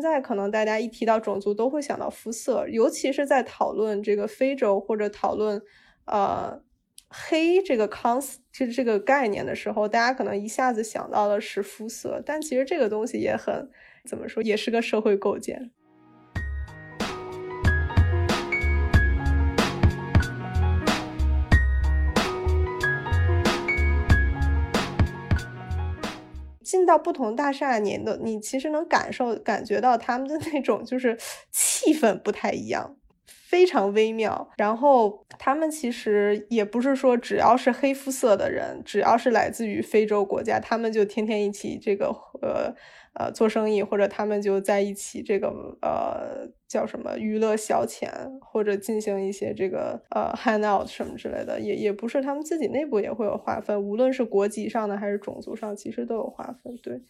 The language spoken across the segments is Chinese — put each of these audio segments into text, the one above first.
现在可能大家一提到种族都会想到肤色，尤其是在讨论这个非洲或者讨论呃黑这个 cons 这这个概念的时候，大家可能一下子想到的是肤色，但其实这个东西也很怎么说，也是个社会构建。到不同大厦，你的你其实能感受感觉到他们的那种就是气氛不太一样，非常微妙。然后他们其实也不是说只要是黑肤色的人，只要是来自于非洲国家，他们就天天一起这个呃。呃，做生意或者他们就在一起，这个呃叫什么娱乐消遣，或者进行一些这个呃 hang out 什么之类的，也也不是他们自己内部也会有划分，无论是国籍上的还是种族上，其实都有划分。对。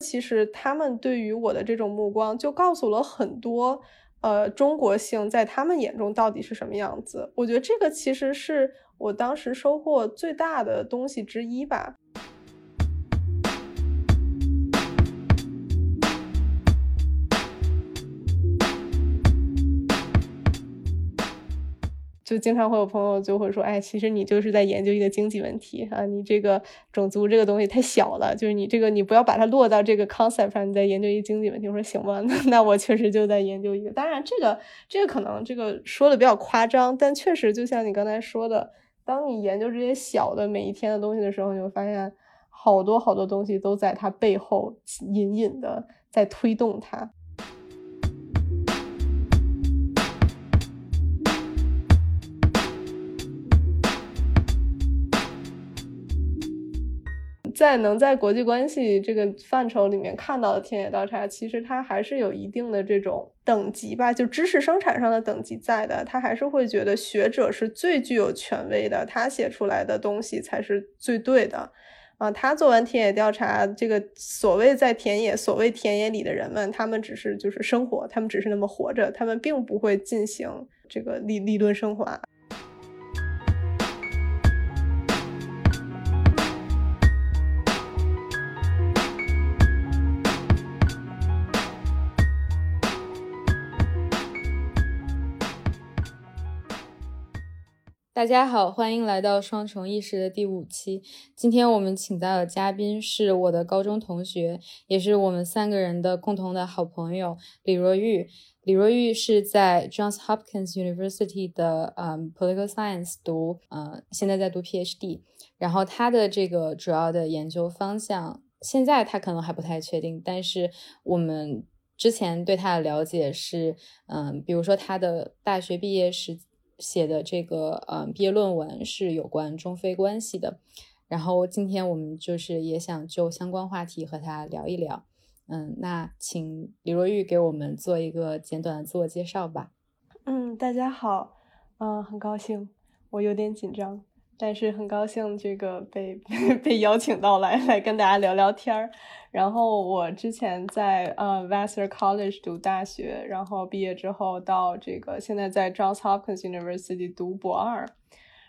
其实他们对于我的这种目光，就告诉了很多。呃，中国性在他们眼中到底是什么样子？我觉得这个其实是我当时收获最大的东西之一吧。就经常会有朋友就会说，哎，其实你就是在研究一个经济问题啊，你这个种族这个东西太小了，就是你这个你不要把它落到这个 concept 上，你在研究一个经济问题。我说行吧，那 那我确实就在研究一个。当然，这个这个可能这个说的比较夸张，但确实就像你刚才说的，当你研究这些小的每一天的东西的时候，你会发现好多好多东西都在它背后隐隐的在推动它。在能在国际关系这个范畴里面看到的田野调查，其实它还是有一定的这种等级吧，就知识生产上的等级在的。他还是会觉得学者是最具有权威的，他写出来的东西才是最对的。啊，他做完田野调查，这个所谓在田野，所谓田野里的人们，他们只是就是生活，他们只是那么活着，他们并不会进行这个理理论升华。大家好，欢迎来到双重意识的第五期。今天我们请到的嘉宾是我的高中同学，也是我们三个人的共同的好朋友李若玉。李若玉是在 Johns Hopkins University 的嗯 Political Science 读，呃，现在在读 PhD。然后他的这个主要的研究方向，现在他可能还不太确定，但是我们之前对他的了解是，嗯，比如说他的大学毕业时。写的这个嗯毕业论文是有关中非关系的，然后今天我们就是也想就相关话题和他聊一聊，嗯，那请李若玉给我们做一个简短的自我介绍吧。嗯，大家好，嗯，很高兴，我有点紧张。但是很高兴，这个被 被邀请到来来跟大家聊聊天儿。然后我之前在呃 Vassar College 读大学，然后毕业之后到这个现在在 Johns Hopkins University 读博二。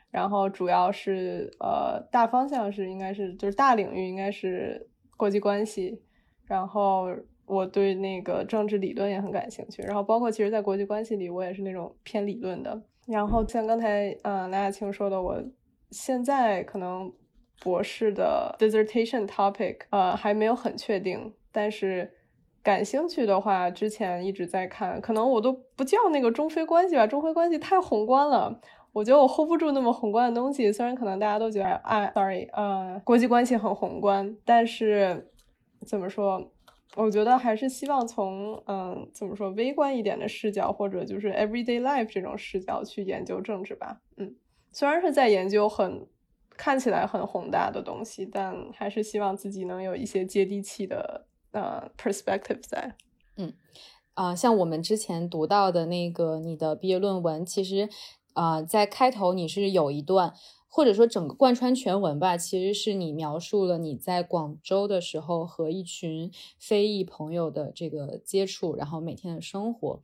然后主要是呃大方向是应该是就是大领域应该是国际关系。然后我对那个政治理论也很感兴趣。然后包括其实在国际关系里，我也是那种偏理论的。然后像刚才呃赖亚青说的，我。现在可能博士的 dissertation topic 呃还没有很确定，但是感兴趣的话，之前一直在看，可能我都不叫那个中非关系吧，中非关系太宏观了，我觉得我 hold 不住那么宏观的东西。虽然可能大家都觉得，哎，sorry，呃，国际关系很宏观，但是怎么说，我觉得还是希望从嗯怎么说微观一点的视角，或者就是 everyday life 这种视角去研究政治吧，嗯。虽然是在研究很看起来很宏大的东西，但还是希望自己能有一些接地气的呃 perspective 在。嗯，啊，像我们之前读到的那个你的毕业论文，其实啊，在开头你是有一段，或者说整个贯穿全文吧，其实是你描述了你在广州的时候和一群非裔朋友的这个接触，然后每天的生活。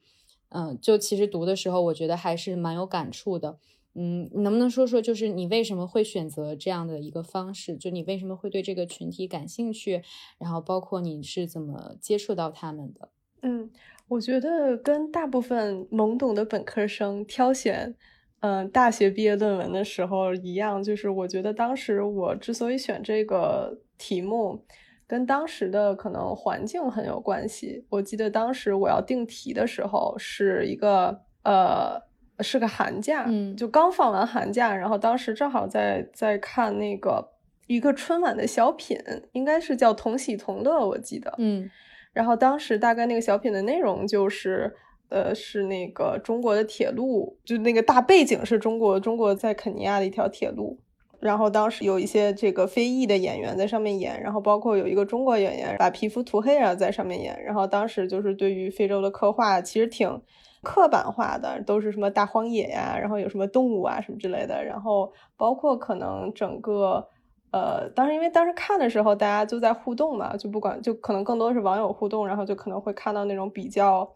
嗯，就其实读的时候，我觉得还是蛮有感触的。嗯，能不能说说，就是你为什么会选择这样的一个方式？就你为什么会对这个群体感兴趣？然后包括你是怎么接触到他们的？嗯，我觉得跟大部分懵懂的本科生挑选，嗯，大学毕业论文的时候一样，就是我觉得当时我之所以选这个题目。跟当时的可能环境很有关系。我记得当时我要定题的时候是一个呃是个寒假，嗯，就刚放完寒假，然后当时正好在在看那个一个春晚的小品，应该是叫《同喜同乐》，我记得，嗯，然后当时大概那个小品的内容就是呃是那个中国的铁路，就那个大背景是中国中国在肯尼亚的一条铁路。然后当时有一些这个非裔的演员在上面演，然后包括有一个中国演员把皮肤涂黑然后在上面演。然后当时就是对于非洲的刻画其实挺刻板化的，都是什么大荒野呀，然后有什么动物啊什么之类的。然后包括可能整个呃，当时因为当时看的时候大家就在互动嘛，就不管就可能更多是网友互动，然后就可能会看到那种比较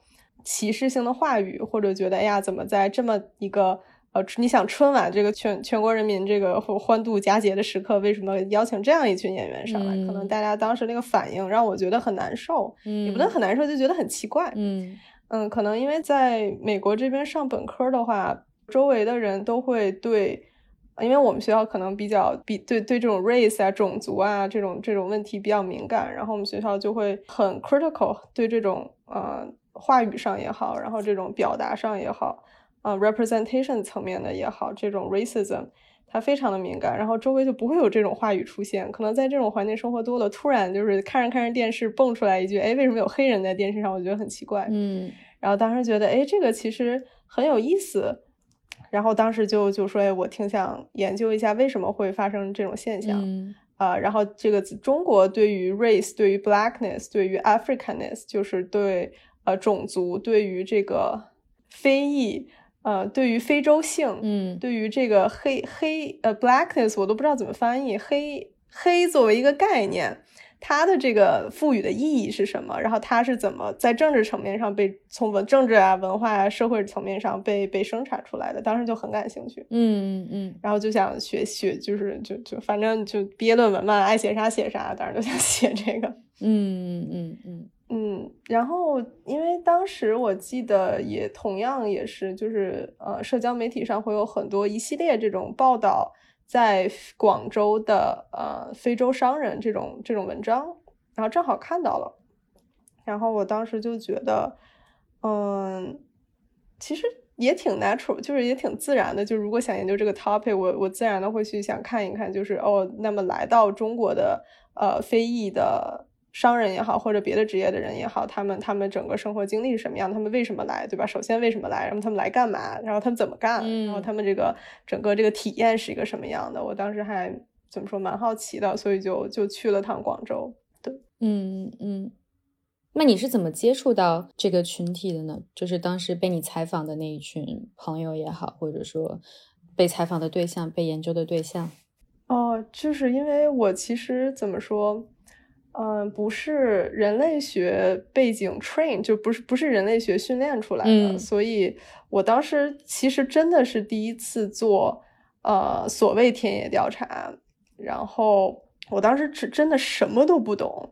歧视性的话语，或者觉得哎呀怎么在这么一个。呃，你想春晚这个全全国人民这个欢度佳节的时刻，为什么邀请这样一群演员上来？可能大家当时那个反应让我觉得很难受，嗯，也不能很难受，就觉得很奇怪，嗯嗯，可能因为在美国这边上本科的话，周围的人都会对，因为我们学校可能比较比对对这种 race 啊、种族啊这种这种问题比较敏感，然后我们学校就会很 critical 对这种呃话语上也好，然后这种表达上也好。啊，representation 层面的也好，这种 racism 它非常的敏感，然后周围就不会有这种话语出现。可能在这种环境生活多了，突然就是看着看着电视蹦出来一句，哎，为什么有黑人在电视上？我觉得很奇怪。嗯，然后当时觉得，哎，这个其实很有意思。然后当时就就说，哎，我挺想研究一下为什么会发生这种现象。嗯啊，然后这个中国对于 race，对于 blackness，对于 Africanness，就是对呃种族，对于这个非裔。呃，对于非洲性，嗯，对于这个黑黑呃 blackness，我都不知道怎么翻译黑黑作为一个概念，它的这个赋予的意义是什么？然后它是怎么在政治层面上被从文政治啊、文化啊、社会层面上被被生产出来的？当时就很感兴趣，嗯嗯嗯，然后就想学学，就是就就反正就毕业论文嘛，爱写啥写啥，当时就想写这个，嗯嗯嗯。嗯，嗯然后因为当时我记得也同样也是，就是呃，社交媒体上会有很多一系列这种报道，在广州的呃非洲商人这种这种文章，然后正好看到了，然后我当时就觉得，嗯，其实也挺 natural，就是也挺自然的，就如果想研究这个 topic，我我自然的会去想看一看，就是哦，那么来到中国的呃非裔的。商人也好，或者别的职业的人也好，他们他们整个生活经历是什么样？他们为什么来，对吧？首先为什么来？然后他们来干嘛？然后他们怎么干？然后他们这个整个这个体验是一个什么样的？我当时还怎么说蛮好奇的，所以就就去了趟广州。对，嗯嗯。那你是怎么接触到这个群体的呢？就是当时被你采访的那一群朋友也好，或者说被采访的对象、被研究的对象。哦，就是因为我其实怎么说？嗯，不是人类学背景 train 就不是不是人类学训练出来的，所以我当时其实真的是第一次做呃所谓田野调查，然后我当时只真的什么都不懂，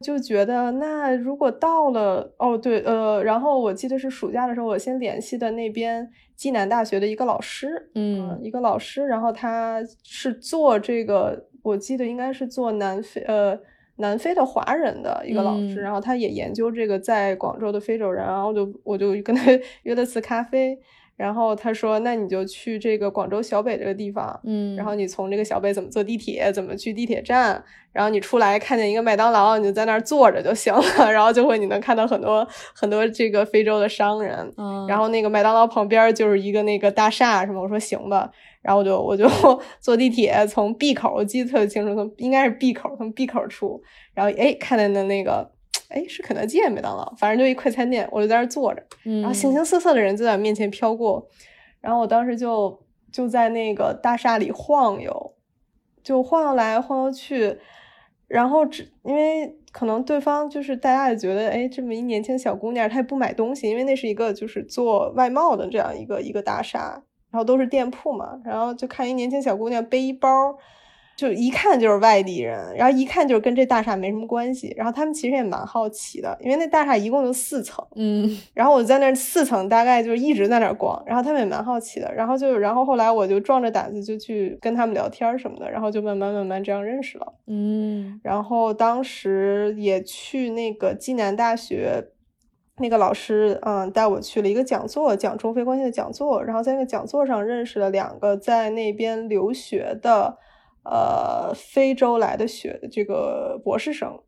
就觉得那如果到了哦对呃，然后我记得是暑假的时候，我先联系的那边暨南大学的一个老师，嗯，一个老师，然后他是做这个，我记得应该是做南非呃。南非的华人的一个老师，然后他也研究这个在广州的非洲人，然后就我就跟他 约了次咖啡，然后他说，那你就去这个广州小北这个地方，嗯，然后你从这个小北怎么坐地铁，怎么去地铁站，然后你出来看见一个麦当劳，你就在那儿坐着就行了，然后就会你能看到很多很多这个非洲的商人，嗯，然后那个麦当劳旁边就是一个那个大厦什么，我说行吧。然后我就我就 坐地铁从 B 口，我记得特别清楚，从应该是 B 口，从 B 口出，然后哎看见的那个，哎是肯德基麦当劳，反正就一快餐店，我就在那儿坐着，然后形形色色的人就在面前飘过，然后我当时就就在那个大厦里晃悠，就晃悠来晃悠去，然后只因为。可能对方就是大家也觉得，哎，这么一年轻小姑娘，她也不买东西，因为那是一个就是做外贸的这样一个一个大厦，然后都是店铺嘛，然后就看一年轻小姑娘背一包。就一看就是外地人，然后一看就是跟这大厦没什么关系。然后他们其实也蛮好奇的，因为那大厦一共就四层，嗯。然后我在那四层大概就一直在那逛，然后他们也蛮好奇的。然后就，然后后来我就壮着胆子就去跟他们聊天什么的，然后就慢慢慢慢这样认识了，嗯。然后当时也去那个暨南大学，那个老师嗯带我去了一个讲座，讲中非关系的讲座。然后在那个讲座上认识了两个在那边留学的。呃，非洲来的学这个博士生，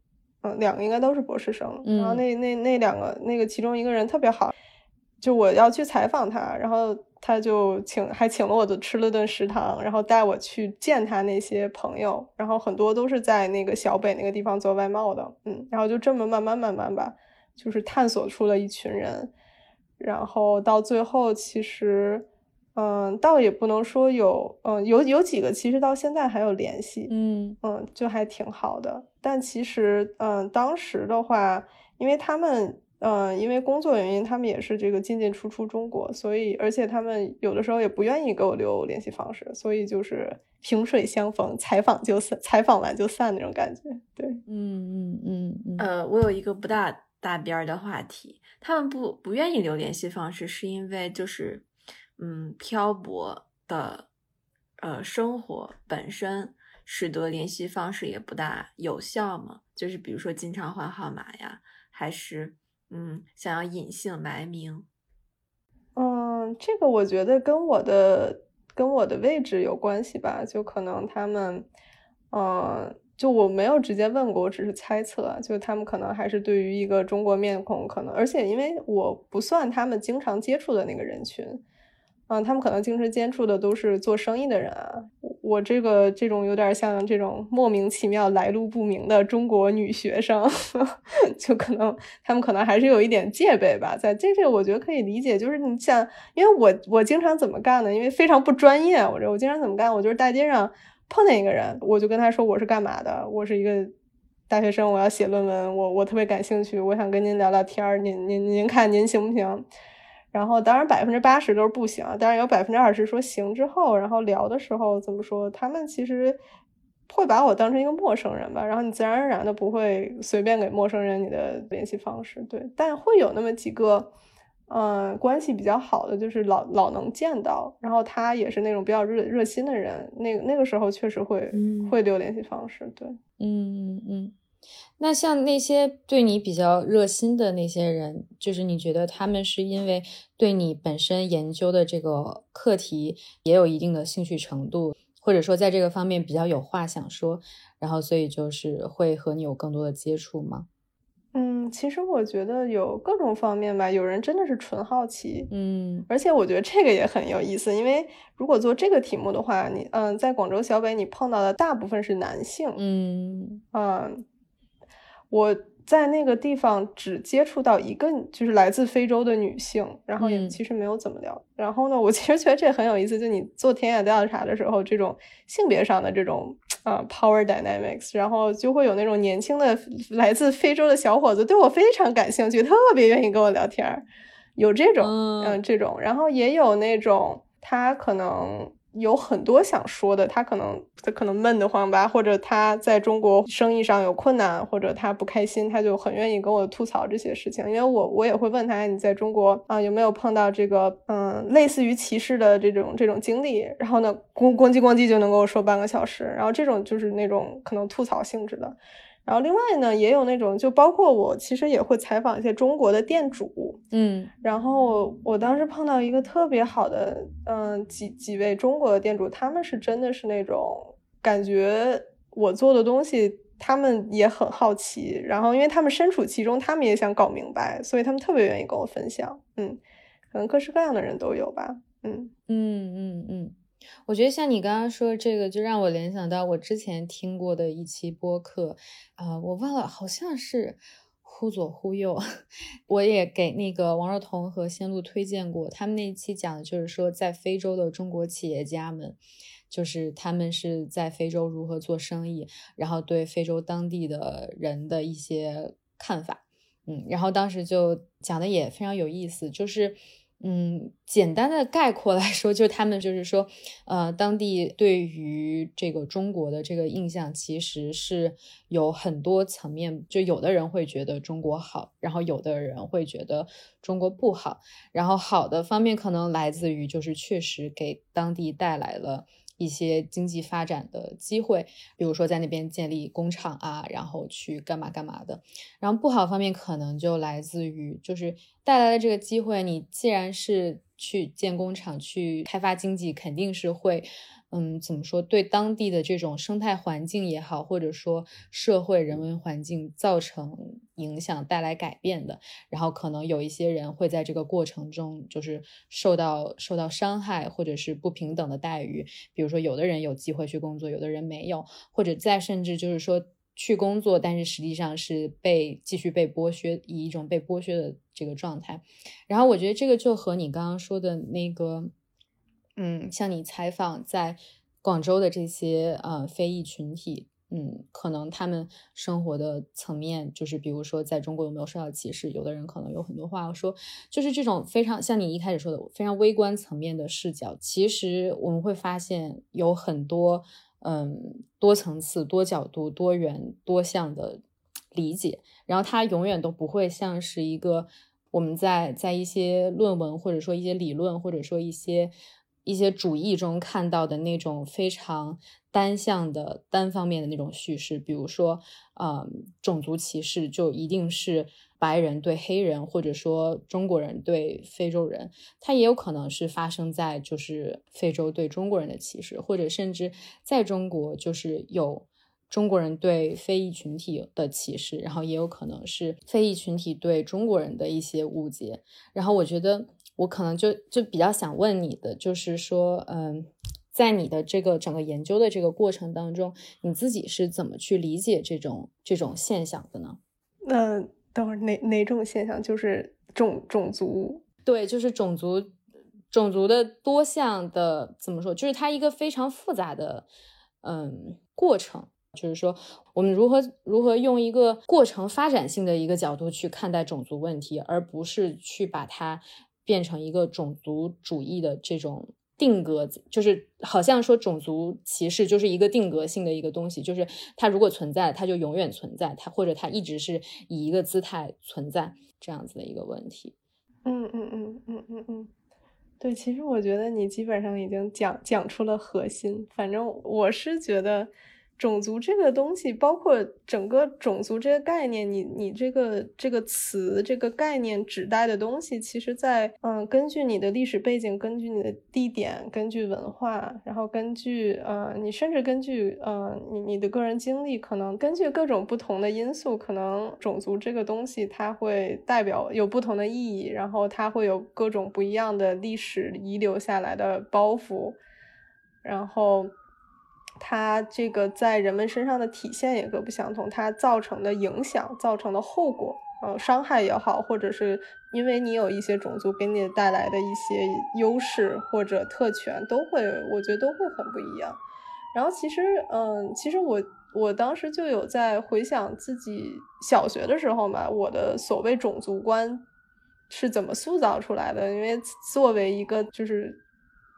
嗯，两个应该都是博士生。然后那那那两个，那个其中一个人特别好，就我要去采访他，然后他就请还请了我就吃了顿食堂，然后带我去见他那些朋友，然后很多都是在那个小北那个地方做外贸的，嗯，然后就这么慢慢慢慢吧，就是探索出了一群人，然后到最后其实。嗯，倒也不能说有，嗯，有有几个其实到现在还有联系，嗯嗯，就还挺好的。但其实，嗯，当时的话，因为他们，嗯，因为工作原因，他们也是这个进进出出中国，所以，而且他们有的时候也不愿意给我留联系方式，所以就是萍水相逢，采访就散，采访完就散那种感觉。对，嗯嗯嗯嗯。呃，我有一个不大大边儿的话题，他们不不愿意留联系方式，是因为就是。嗯，漂泊的呃生活本身使得联系方式也不大有效嘛。就是比如说经常换号码呀，还是嗯想要隐姓埋名。嗯，这个我觉得跟我的跟我的位置有关系吧。就可能他们，嗯，就我没有直接问过，我只是猜测。就他们可能还是对于一个中国面孔，可能而且因为我不算他们经常接触的那个人群。嗯，他们可能经常接触的都是做生意的人啊。我这个这种有点像这种莫名其妙来路不明的中国女学生，就可能他们可能还是有一点戒备吧。在这这我觉得可以理解，就是你像，因为我我经常怎么干呢？因为非常不专业，我这我经常怎么干？我就是大街上碰见一个人，我就跟他说我是干嘛的，我是一个大学生，我要写论文，我我特别感兴趣，我想跟您聊聊天儿，您您您看您行不行？然后当然百分之八十都是不行，当然有百分之二十说行之后，然后聊的时候怎么说？他们其实会把我当成一个陌生人吧，然后你自然而然的不会随便给陌生人你的联系方式，对。但会有那么几个，嗯，关系比较好的，就是老老能见到，然后他也是那种比较热热心的人，那个那个时候确实会会留联系方式，对，嗯嗯嗯。那像那些对你比较热心的那些人，就是你觉得他们是因为对你本身研究的这个课题也有一定的兴趣程度，或者说在这个方面比较有话想说，然后所以就是会和你有更多的接触吗？嗯，其实我觉得有各种方面吧。有人真的是纯好奇，嗯，而且我觉得这个也很有意思，因为如果做这个题目的话，你嗯，在广州小北你碰到的大部分是男性，嗯嗯。我在那个地方只接触到一个，就是来自非洲的女性，然后也其实没有怎么聊。然后呢，我其实觉得这很有意思，就你做田野调查的时候，这种性别上的这种啊 power dynamics，然后就会有那种年轻的来自非洲的小伙子对我非常感兴趣，特别愿意跟我聊天儿，有这种嗯这种，然后也有那种他可能。有很多想说的，他可能他可能闷得慌吧，或者他在中国生意上有困难，或者他不开心，他就很愿意跟我吐槽这些事情。因为我我也会问他，你在中国啊有没有碰到这个嗯类似于歧视的这种这种经历？然后呢，咣咣叽咣叽就能跟我说半个小时。然后这种就是那种可能吐槽性质的。然后另外呢，也有那种，就包括我，其实也会采访一些中国的店主，嗯，然后我当时碰到一个特别好的，嗯，几几位中国的店主，他们是真的是那种感觉我做的东西，他们也很好奇，然后因为他们身处其中，他们也想搞明白，所以他们特别愿意跟我分享，嗯，可能各式各样的人都有吧，嗯。嗯嗯嗯。我觉得像你刚刚说这个，就让我联想到我之前听过的一期播客，啊，我忘了，好像是忽左忽右，我也给那个王若彤和仙露推荐过，他们那一期讲的就是说，在非洲的中国企业家们，就是他们是在非洲如何做生意，然后对非洲当地的人的一些看法。嗯，然后当时就讲的也非常有意思，就是。嗯，简单的概括来说，就他们就是说，呃，当地对于这个中国的这个印象，其实是有很多层面。就有的人会觉得中国好，然后有的人会觉得中国不好。然后好的方面可能来自于，就是确实给当地带来了。一些经济发展的机会，比如说在那边建立工厂啊，然后去干嘛干嘛的。然后不好方面可能就来自于，就是带来的这个机会，你既然是去建工厂、去开发经济，肯定是会。嗯，怎么说？对当地的这种生态环境也好，或者说社会人文环境造成影响、带来改变的，然后可能有一些人会在这个过程中就是受到受到伤害，或者是不平等的待遇。比如说，有的人有机会去工作，有的人没有，或者再甚至就是说去工作，但是实际上是被继续被剥削，以一种被剥削的这个状态。然后我觉得这个就和你刚刚说的那个。嗯，像你采访在广州的这些呃非裔群体，嗯，可能他们生活的层面，就是比如说在中国有没有受到歧视？有的人可能有很多话要说，就是这种非常像你一开始说的非常微观层面的视角，其实我们会发现有很多嗯多层次、多角度、多元、多项的理解，然后它永远都不会像是一个我们在在一些论文或者说一些理论或者说一些。一些主义中看到的那种非常单向的、单方面的那种叙事，比如说，呃，种族歧视就一定是白人对黑人，或者说中国人对非洲人，它也有可能是发生在就是非洲对中国人的歧视，或者甚至在中国就是有中国人对非裔群体的歧视，然后也有可能是非裔群体对中国人的一些误解，然后我觉得。我可能就就比较想问你的，就是说，嗯，在你的这个整个研究的这个过程当中，你自己是怎么去理解这种这种现象的呢？那等会儿哪哪种现象？就是种种族？对，就是种族种族的多项的怎么说？就是它一个非常复杂的嗯过程。就是说，我们如何如何用一个过程发展性的一个角度去看待种族问题，而不是去把它。变成一个种族主义的这种定格，就是好像说种族歧视就是一个定格性的一个东西，就是它如果存在，它就永远存在，它或者它一直是以一个姿态存在这样子的一个问题。嗯嗯嗯嗯嗯嗯，对，其实我觉得你基本上已经讲讲出了核心，反正我是觉得。种族这个东西，包括整个种族这个概念，你你这个这个词这个概念指代的东西，其实，在嗯，根据你的历史背景，根据你的地点，根据文化，然后根据呃，你甚至根据呃，你你的个人经历，可能根据各种不同的因素，可能种族这个东西它会代表有不同的意义，然后它会有各种不一样的历史遗留下来的包袱，然后。它这个在人们身上的体现也各不相同，它造成的影响、造成的后果，呃，伤害也好，或者是因为你有一些种族给你带来的一些优势或者特权，都会，我觉得都会很不一样。然后其实，嗯，其实我我当时就有在回想自己小学的时候嘛，我的所谓种族观是怎么塑造出来的？因为作为一个就是。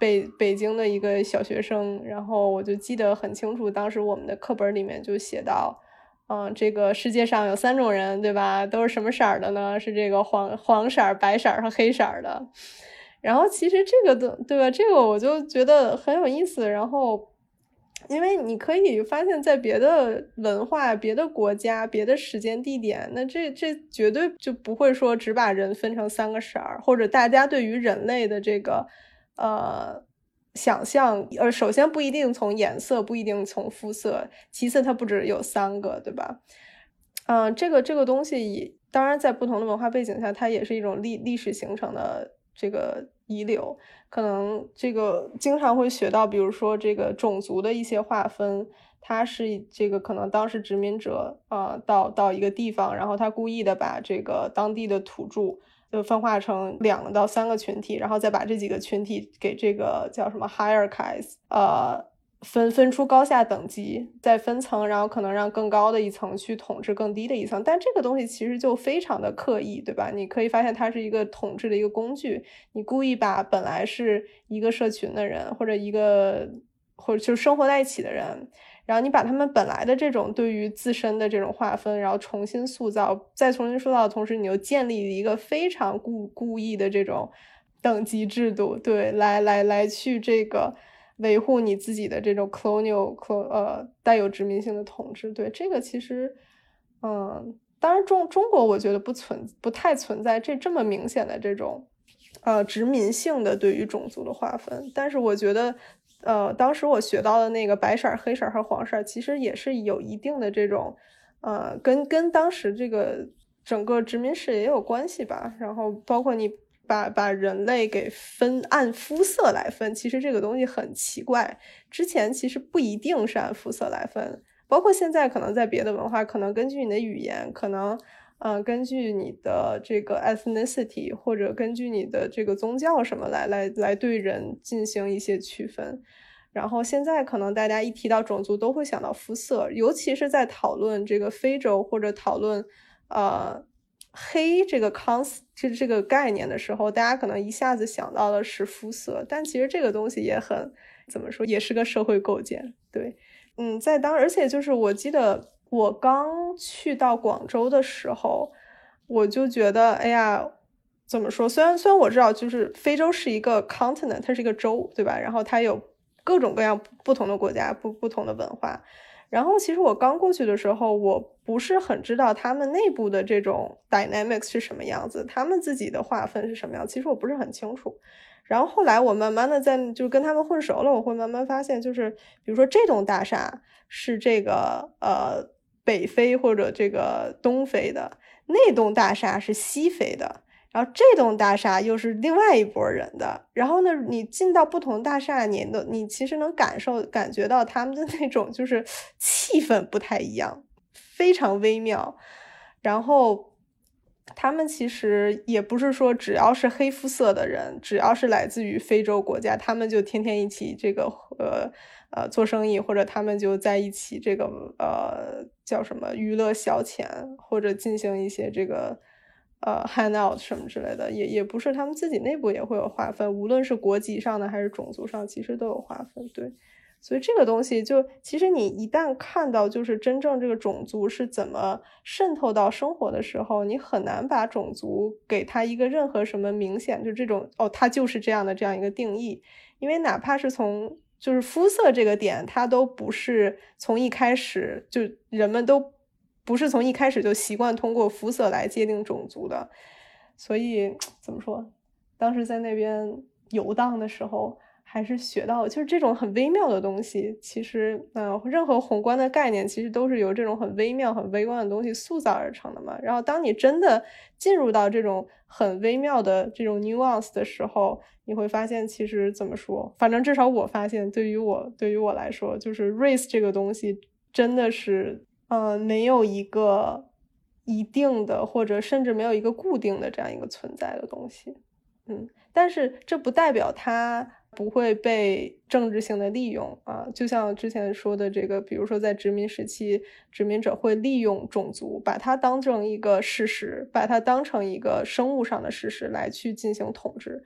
北北京的一个小学生，然后我就记得很清楚，当时我们的课本里面就写到，嗯，这个世界上有三种人，对吧？都是什么色儿的呢？是这个黄黄色、白色和黑色的。然后其实这个的，对吧？这个我就觉得很有意思。然后，因为你可以发现，在别的文化、别的国家、别的时间地点，那这这绝对就不会说只把人分成三个色儿，或者大家对于人类的这个。呃，想象，呃，首先不一定从颜色，不一定从肤色，其次它不止有三个，对吧？嗯，这个这个东西，当然在不同的文化背景下，它也是一种历历史形成的这个遗留，可能这个经常会学到，比如说这个种族的一些划分，它是这个可能当时殖民者啊到到一个地方，然后他故意的把这个当地的土著。就分化成两到三个群体，然后再把这几个群体给这个叫什么 hierarchies，呃，分分出高下等级，再分层，然后可能让更高的一层去统治更低的一层。但这个东西其实就非常的刻意，对吧？你可以发现它是一个统治的一个工具，你故意把本来是一个社群的人，或者一个或者就是生活在一起的人，然后你把他们本来的这种对于自身的这种划分，然后重新塑造，再重新塑造的同时，你又建立一个非常故故意的这种等级制度，对，来来来去这个。维护你自己的这种 colonial 呃带有殖民性的统治，对这个其实，嗯，当然中中国我觉得不存不太存在这这么明显的这种呃殖民性的对于种族的划分，但是我觉得呃当时我学到的那个白色、黑色和黄色其实也是有一定的这种呃跟跟当时这个整个殖民史也有关系吧，然后包括你。把把人类给分按肤色来分，其实这个东西很奇怪。之前其实不一定是按肤色来分，包括现在可能在别的文化，可能根据你的语言，可能嗯根据你的这个 ethnicity 或者根据你的这个宗教什么来来来对人进行一些区分。然后现在可能大家一提到种族都会想到肤色，尤其是在讨论这个非洲或者讨论呃。黑这个 cons 这这个概念的时候，大家可能一下子想到的是肤色，但其实这个东西也很怎么说，也是个社会构建。对，嗯，在当而且就是我记得我刚去到广州的时候，我就觉得，哎呀，怎么说？虽然虽然我知道，就是非洲是一个 continent，它是一个洲，对吧？然后它有各种各样不同的国家，不不同的文化。然后其实我刚过去的时候，我不是很知道他们内部的这种 dynamics 是什么样子，他们自己的划分是什么样，其实我不是很清楚。然后后来我慢慢的在就跟他们混熟了，我会慢慢发现，就是比如说这栋大厦是这个呃北非或者这个东非的，那栋大厦是西非的。然后这栋大厦又是另外一拨人的，然后呢，你进到不同大厦，你的你其实能感受感觉到他们的那种就是气氛不太一样，非常微妙。然后他们其实也不是说只要是黑肤色的人，只要是来自于非洲国家，他们就天天一起这个呃呃做生意，或者他们就在一起这个呃叫什么娱乐消遣，或者进行一些这个。呃，hand out 什么之类的，也也不是他们自己内部也会有划分，无论是国籍上的还是种族上，其实都有划分。对，所以这个东西就其实你一旦看到就是真正这个种族是怎么渗透到生活的时候，你很难把种族给他一个任何什么明显就这种哦，它就是这样的这样一个定义，因为哪怕是从就是肤色这个点，它都不是从一开始就人们都。不是从一开始就习惯通过肤色来界定种族的，所以怎么说？当时在那边游荡的时候，还是学到就是这种很微妙的东西。其实，嗯，任何宏观的概念其实都是由这种很微妙、很微观的东西塑造而成的嘛。然后，当你真的进入到这种很微妙的这种 nuance 的时候，你会发现，其实怎么说？反正至少我发现，对于我对于我来说，就是 race 这个东西真的是。嗯，没有一个一定的，或者甚至没有一个固定的这样一个存在的东西。嗯，但是这不代表它不会被政治性的利用啊。就像之前说的这个，比如说在殖民时期，殖民者会利用种族，把它当成一个事实，把它当成一个生物上的事实来去进行统治。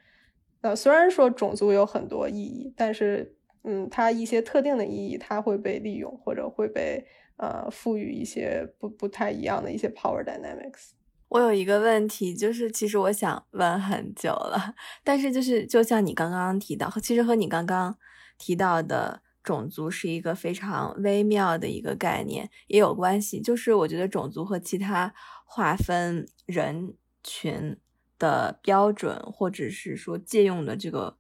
呃，虽然说种族有很多意义，但是嗯，它一些特定的意义，它会被利用或者会被。呃，赋予一些不不太一样的一些 power dynamics。我有一个问题，就是其实我想问很久了，但是就是就像你刚刚提到，其实和你刚刚提到的种族是一个非常微妙的一个概念，也有关系。就是我觉得种族和其他划分人群的标准，或者是说借用的这个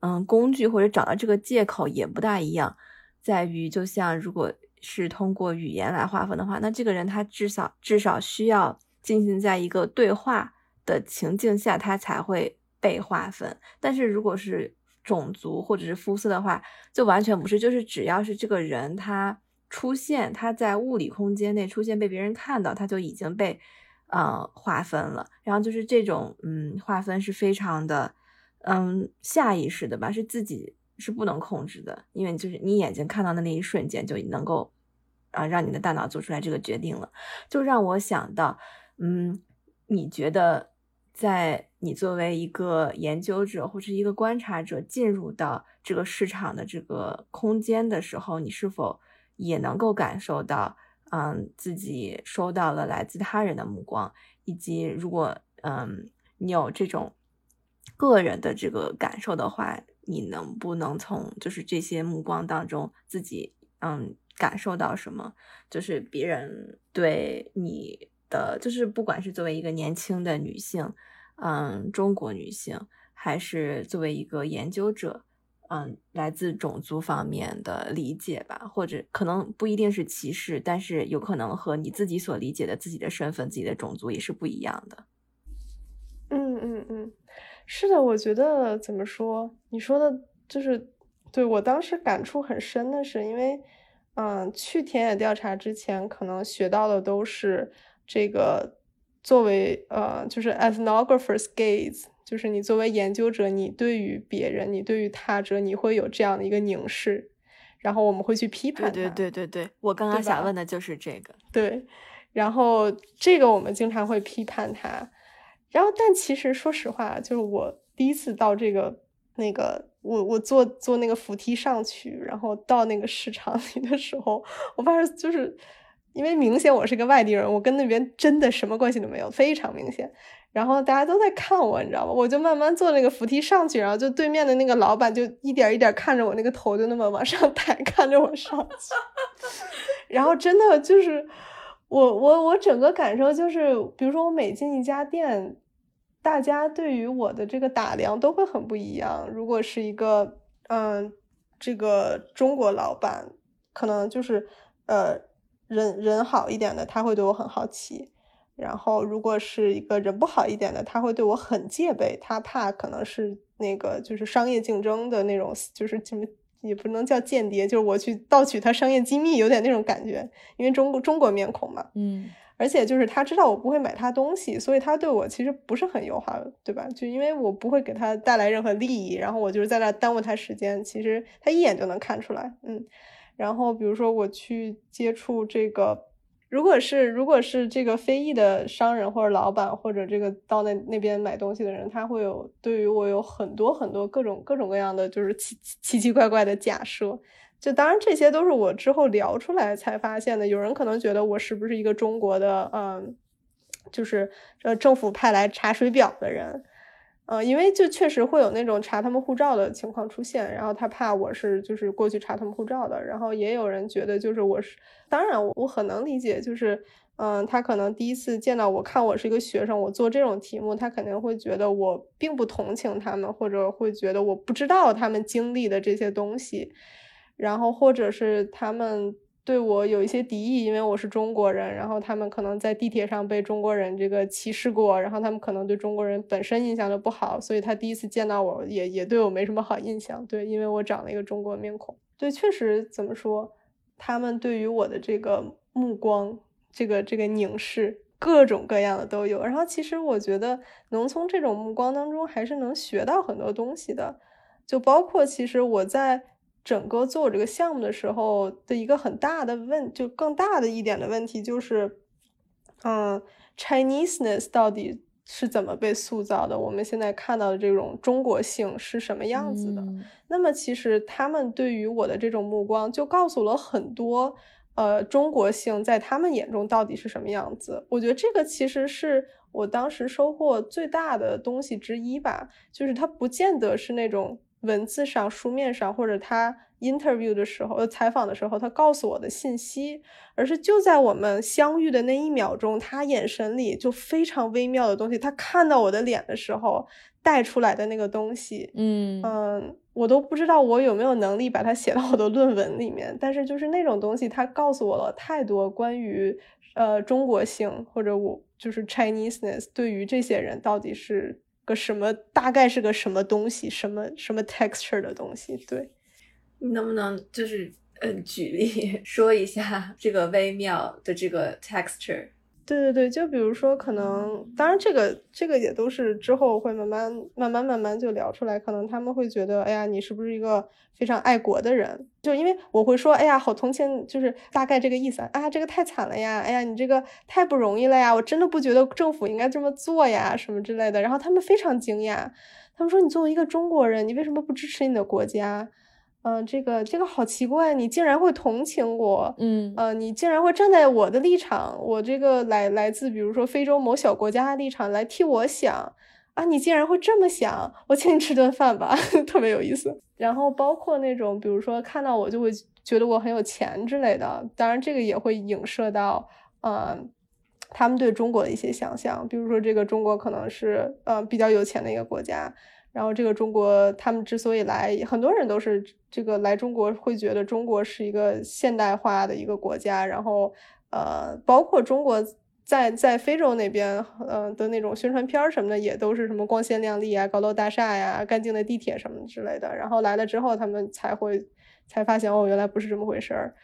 嗯工具，或者找到这个借口也不大一样，在于就像如果。是通过语言来划分的话，那这个人他至少至少需要进行在一个对话的情境下，他才会被划分。但是如果是种族或者是肤色的话，就完全不是，就是只要是这个人他出现，他在物理空间内出现被别人看到，他就已经被呃划分了。然后就是这种嗯划分是非常的嗯下意识的吧，是自己。是不能控制的，因为就是你眼睛看到的那一瞬间就能够啊让你的大脑做出来这个决定了，就让我想到，嗯，你觉得在你作为一个研究者或者一个观察者进入到这个市场的这个空间的时候，你是否也能够感受到，嗯，自己收到了来自他人的目光，以及如果嗯你有这种个人的这个感受的话。你能不能从就是这些目光当中自己嗯感受到什么？就是别人对你的，就是不管是作为一个年轻的女性，嗯，中国女性，还是作为一个研究者，嗯，来自种族方面的理解吧，或者可能不一定是歧视，但是有可能和你自己所理解的自己的身份、自己的种族也是不一样的。嗯嗯嗯。是的，我觉得怎么说？你说的就是，对我当时感触很深的是，因为，嗯，去田野调查之前，可能学到的都是这个作为呃，就是 ethnographer's gaze，就是你作为研究者，你对于别人，你对于他者，你会有这样的一个凝视，然后我们会去批判。对对对对对，我刚刚想问的就是这个。对，然后这个我们经常会批判他。然后，但其实说实话，就是我第一次到这个那个，我我坐坐那个扶梯上去，然后到那个市场里的时候，我发现就是因为明显我是个外地人，我跟那边真的什么关系都没有，非常明显。然后大家都在看我，你知道吗？我就慢慢坐那个扶梯上去，然后就对面的那个老板就一点一点看着我，那个头就那么往上抬，看着我上去。然后真的就是我我我整个感受就是，比如说我每进一家店。大家对于我的这个打量都会很不一样。如果是一个，嗯，这个中国老板，可能就是呃人人好一点的，他会对我很好奇。然后如果是一个人不好一点的，他会对我很戒备，他怕可能是那个就是商业竞争的那种，就是什么也不能叫间谍，就是我去盗取他商业机密，有点那种感觉。因为中国中国面孔嘛，嗯。而且就是他知道我不会买他东西，所以他对我其实不是很友好，对吧？就因为我不会给他带来任何利益，然后我就是在那耽误他时间，其实他一眼就能看出来，嗯。然后比如说我去接触这个，如果是如果是这个非裔的商人或者老板或者这个到那那边买东西的人，他会有对于我有很多很多各种各种各样的就是奇奇奇怪怪的假设。就当然这些都是我之后聊出来才发现的。有人可能觉得我是不是一个中国的，嗯，就是呃政府派来查水表的人，嗯，因为就确实会有那种查他们护照的情况出现，然后他怕我是就是过去查他们护照的。然后也有人觉得就是我是，当然我我很能理解，就是嗯，他可能第一次见到我看我是一个学生，我做这种题目，他肯定会觉得我并不同情他们，或者会觉得我不知道他们经历的这些东西。然后，或者是他们对我有一些敌意，因为我是中国人。然后他们可能在地铁上被中国人这个歧视过，然后他们可能对中国人本身印象就不好，所以他第一次见到我也也对我没什么好印象。对，因为我长了一个中国面孔。对，确实怎么说，他们对于我的这个目光，这个这个凝视，各种各样的都有。然后其实我觉得能从这种目光当中还是能学到很多东西的，就包括其实我在。整个做这个项目的时候的一个很大的问，就更大的一点的问题就是，嗯，Chineseness 到底是怎么被塑造的？我们现在看到的这种中国性是什么样子的？那么其实他们对于我的这种目光，就告诉了很多，呃，中国性在他们眼中到底是什么样子？我觉得这个其实是我当时收获最大的东西之一吧，就是它不见得是那种。文字上、书面上，或者他 interview 的时候、呃采访的时候，他告诉我的信息，而是就在我们相遇的那一秒钟，他眼神里就非常微妙的东西。他看到我的脸的时候带出来的那个东西，嗯嗯，我都不知道我有没有能力把它写到我的论文里面。但是就是那种东西，他告诉我了太多关于呃中国性，或者我就是 Chineseness 对于这些人到底是。个什么大概是个什么东西，什么什么 texture 的东西？对，你能不能就是嗯举例 说一下这个微妙的这个 texture？对对对，就比如说，可能当然这个这个也都是之后会慢慢慢慢慢慢就聊出来，可能他们会觉得，哎呀，你是不是一个非常爱国的人？就因为我会说，哎呀，好同情，就是大概这个意思啊，这个太惨了呀，哎呀，你这个太不容易了呀，我真的不觉得政府应该这么做呀，什么之类的。然后他们非常惊讶，他们说，你作为一个中国人，你为什么不支持你的国家？嗯，这个这个好奇怪，你竟然会同情我，嗯，呃，你竟然会站在我的立场，我这个来来自比如说非洲某小国家的立场来替我想啊，你竟然会这么想，我请你吃顿饭吧，特别有意思。然后包括那种比如说看到我就会觉得我很有钱之类的，当然这个也会影射到，嗯，他们对中国的一些想象，比如说这个中国可能是嗯比较有钱的一个国家。然后这个中国，他们之所以来，很多人都是这个来中国会觉得中国是一个现代化的一个国家。然后，呃，包括中国在在非洲那边，呃的那种宣传片什么的，也都是什么光鲜亮丽啊、高楼大厦呀、干净的地铁什么之类的。然后来了之后，他们才会才发现哦，原来不是这么回事儿。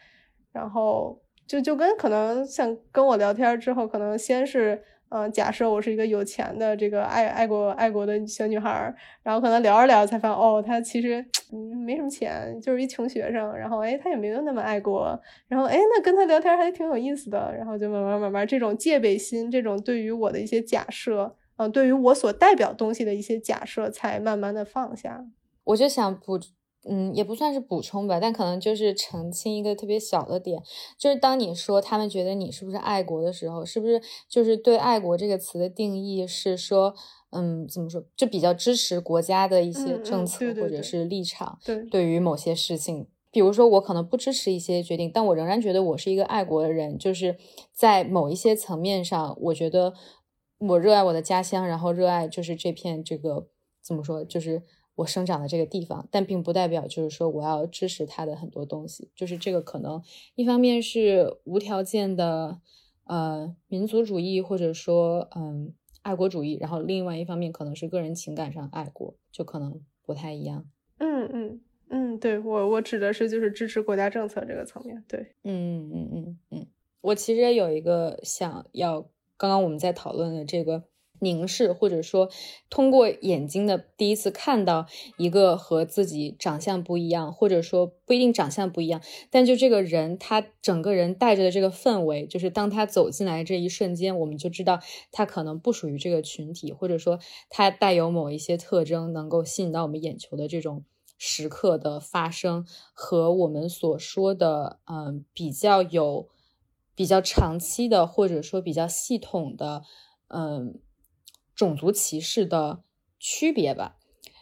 然后就就跟可能像跟我聊天之后，可能先是。嗯，假设我是一个有钱的这个爱爱国爱国的小女孩，然后可能聊着聊才发现，哦，她其实嗯没什么钱，就是一穷学生。然后哎，她也没有那么爱国。然后哎，那跟她聊天还挺有意思的。然后就慢慢慢慢，这种戒备心，这种对于我的一些假设，嗯，对于我所代表东西的一些假设，才慢慢的放下。我就想补。嗯，也不算是补充吧，但可能就是澄清一个特别小的点，就是当你说他们觉得你是不是爱国的时候，是不是就是对“爱国”这个词的定义是说，嗯，怎么说，就比较支持国家的一些政策或者是立场，对，对于某些事情，比如说我可能不支持一些决定，但我仍然觉得我是一个爱国的人，就是在某一些层面上，我觉得我热爱我的家乡，然后热爱就是这片这个怎么说，就是。我生长的这个地方，但并不代表就是说我要支持他的很多东西，就是这个可能一方面是无条件的呃民族主义或者说嗯爱国主义，然后另外一方面可能是个人情感上爱国，就可能不太一样。嗯嗯嗯，对我我指的是就是支持国家政策这个层面。对，嗯嗯嗯嗯，我其实也有一个想要，刚刚我们在讨论的这个。凝视，或者说通过眼睛的第一次看到一个和自己长相不一样，或者说不一定长相不一样，但就这个人他整个人带着的这个氛围，就是当他走进来这一瞬间，我们就知道他可能不属于这个群体，或者说他带有某一些特征能够吸引到我们眼球的这种时刻的发生，和我们所说的嗯比较有比较长期的，或者说比较系统的嗯。种族歧视的区别吧，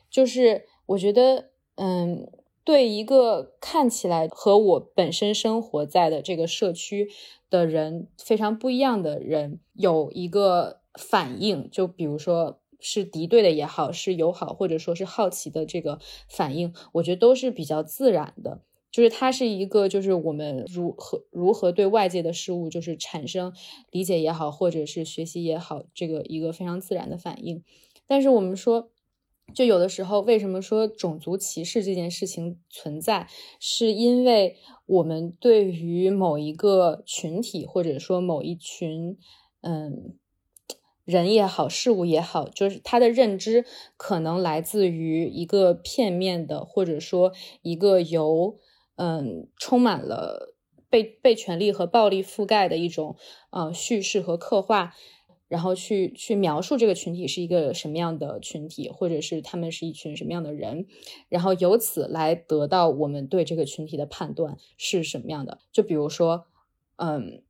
就是我觉得，嗯，对一个看起来和我本身生活在的这个社区的人非常不一样的人，有一个反应，就比如说是敌对的也好，是友好或者说是好奇的这个反应，我觉得都是比较自然的。就是它是一个，就是我们如何如何对外界的事物，就是产生理解也好，或者是学习也好，这个一个非常自然的反应。但是我们说，就有的时候，为什么说种族歧视这件事情存在，是因为我们对于某一个群体，或者说某一群，嗯，人也好，事物也好，就是他的认知可能来自于一个片面的，或者说一个由嗯，充满了被被权力和暴力覆盖的一种呃叙事和刻画，然后去去描述这个群体是一个什么样的群体，或者是他们是一群什么样的人，然后由此来得到我们对这个群体的判断是什么样的。就比如说，嗯，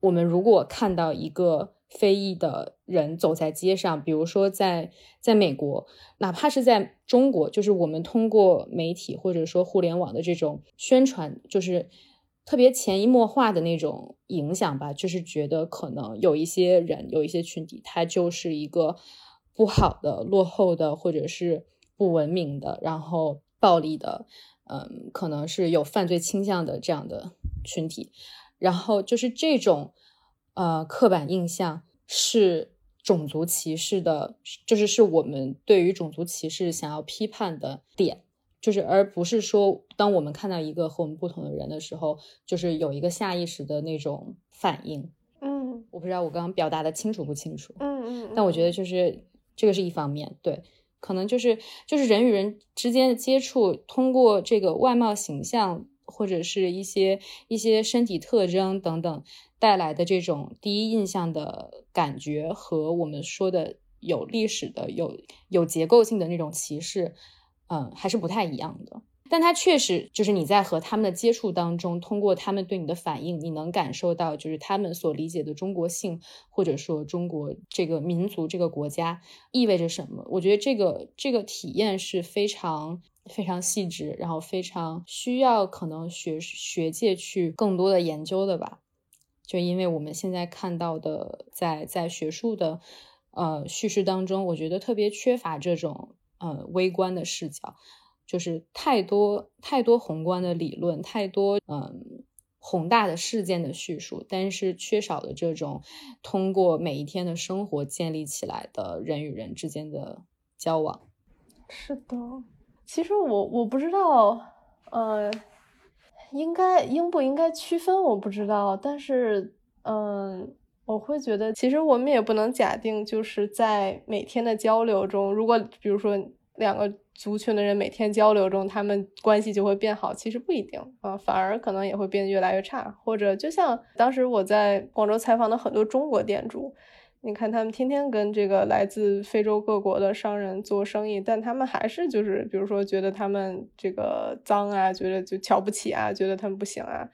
我们如果看到一个。非裔的人走在街上，比如说在在美国，哪怕是在中国，就是我们通过媒体或者说互联网的这种宣传，就是特别潜移默化的那种影响吧，就是觉得可能有一些人、有一些群体，他就是一个不好的、落后的，或者是不文明的，然后暴力的，嗯，可能是有犯罪倾向的这样的群体，然后就是这种。呃，刻板印象是种族歧视的，就是是我们对于种族歧视想要批判的点，就是而不是说，当我们看到一个和我们不同的人的时候，就是有一个下意识的那种反应。嗯，我不知道我刚刚表达的清楚不清楚。嗯嗯。但我觉得就是这个是一方面，对，可能就是就是人与人之间的接触，通过这个外貌形象或者是一些一些身体特征等等带来的这种第一印象的感觉，和我们说的有历史的、有有结构性的那种歧视，嗯，还是不太一样的。但它确实就是你在和他们的接触当中，通过他们对你的反应，你能感受到就是他们所理解的中国性，或者说中国这个民族、这个国家意味着什么。我觉得这个这个体验是非常非常细致，然后非常需要可能学学界去更多的研究的吧。就因为我们现在看到的，在在学术的呃叙事当中，我觉得特别缺乏这种呃微观的视角。就是太多太多宏观的理论，太多嗯宏大的事件的叙述，但是缺少了这种通过每一天的生活建立起来的人与人之间的交往。是的，其实我我不知道，呃，应该应不应该区分，我不知道，但是嗯，我会觉得，其实我们也不能假定，就是在每天的交流中，如果比如说两个。族群的人每天交流中，他们关系就会变好，其实不一定啊，反而可能也会变得越来越差。或者就像当时我在广州采访的很多中国店主，你看他们天天跟这个来自非洲各国的商人做生意，但他们还是就是，比如说觉得他们这个脏啊，觉得就瞧不起啊，觉得他们不行啊。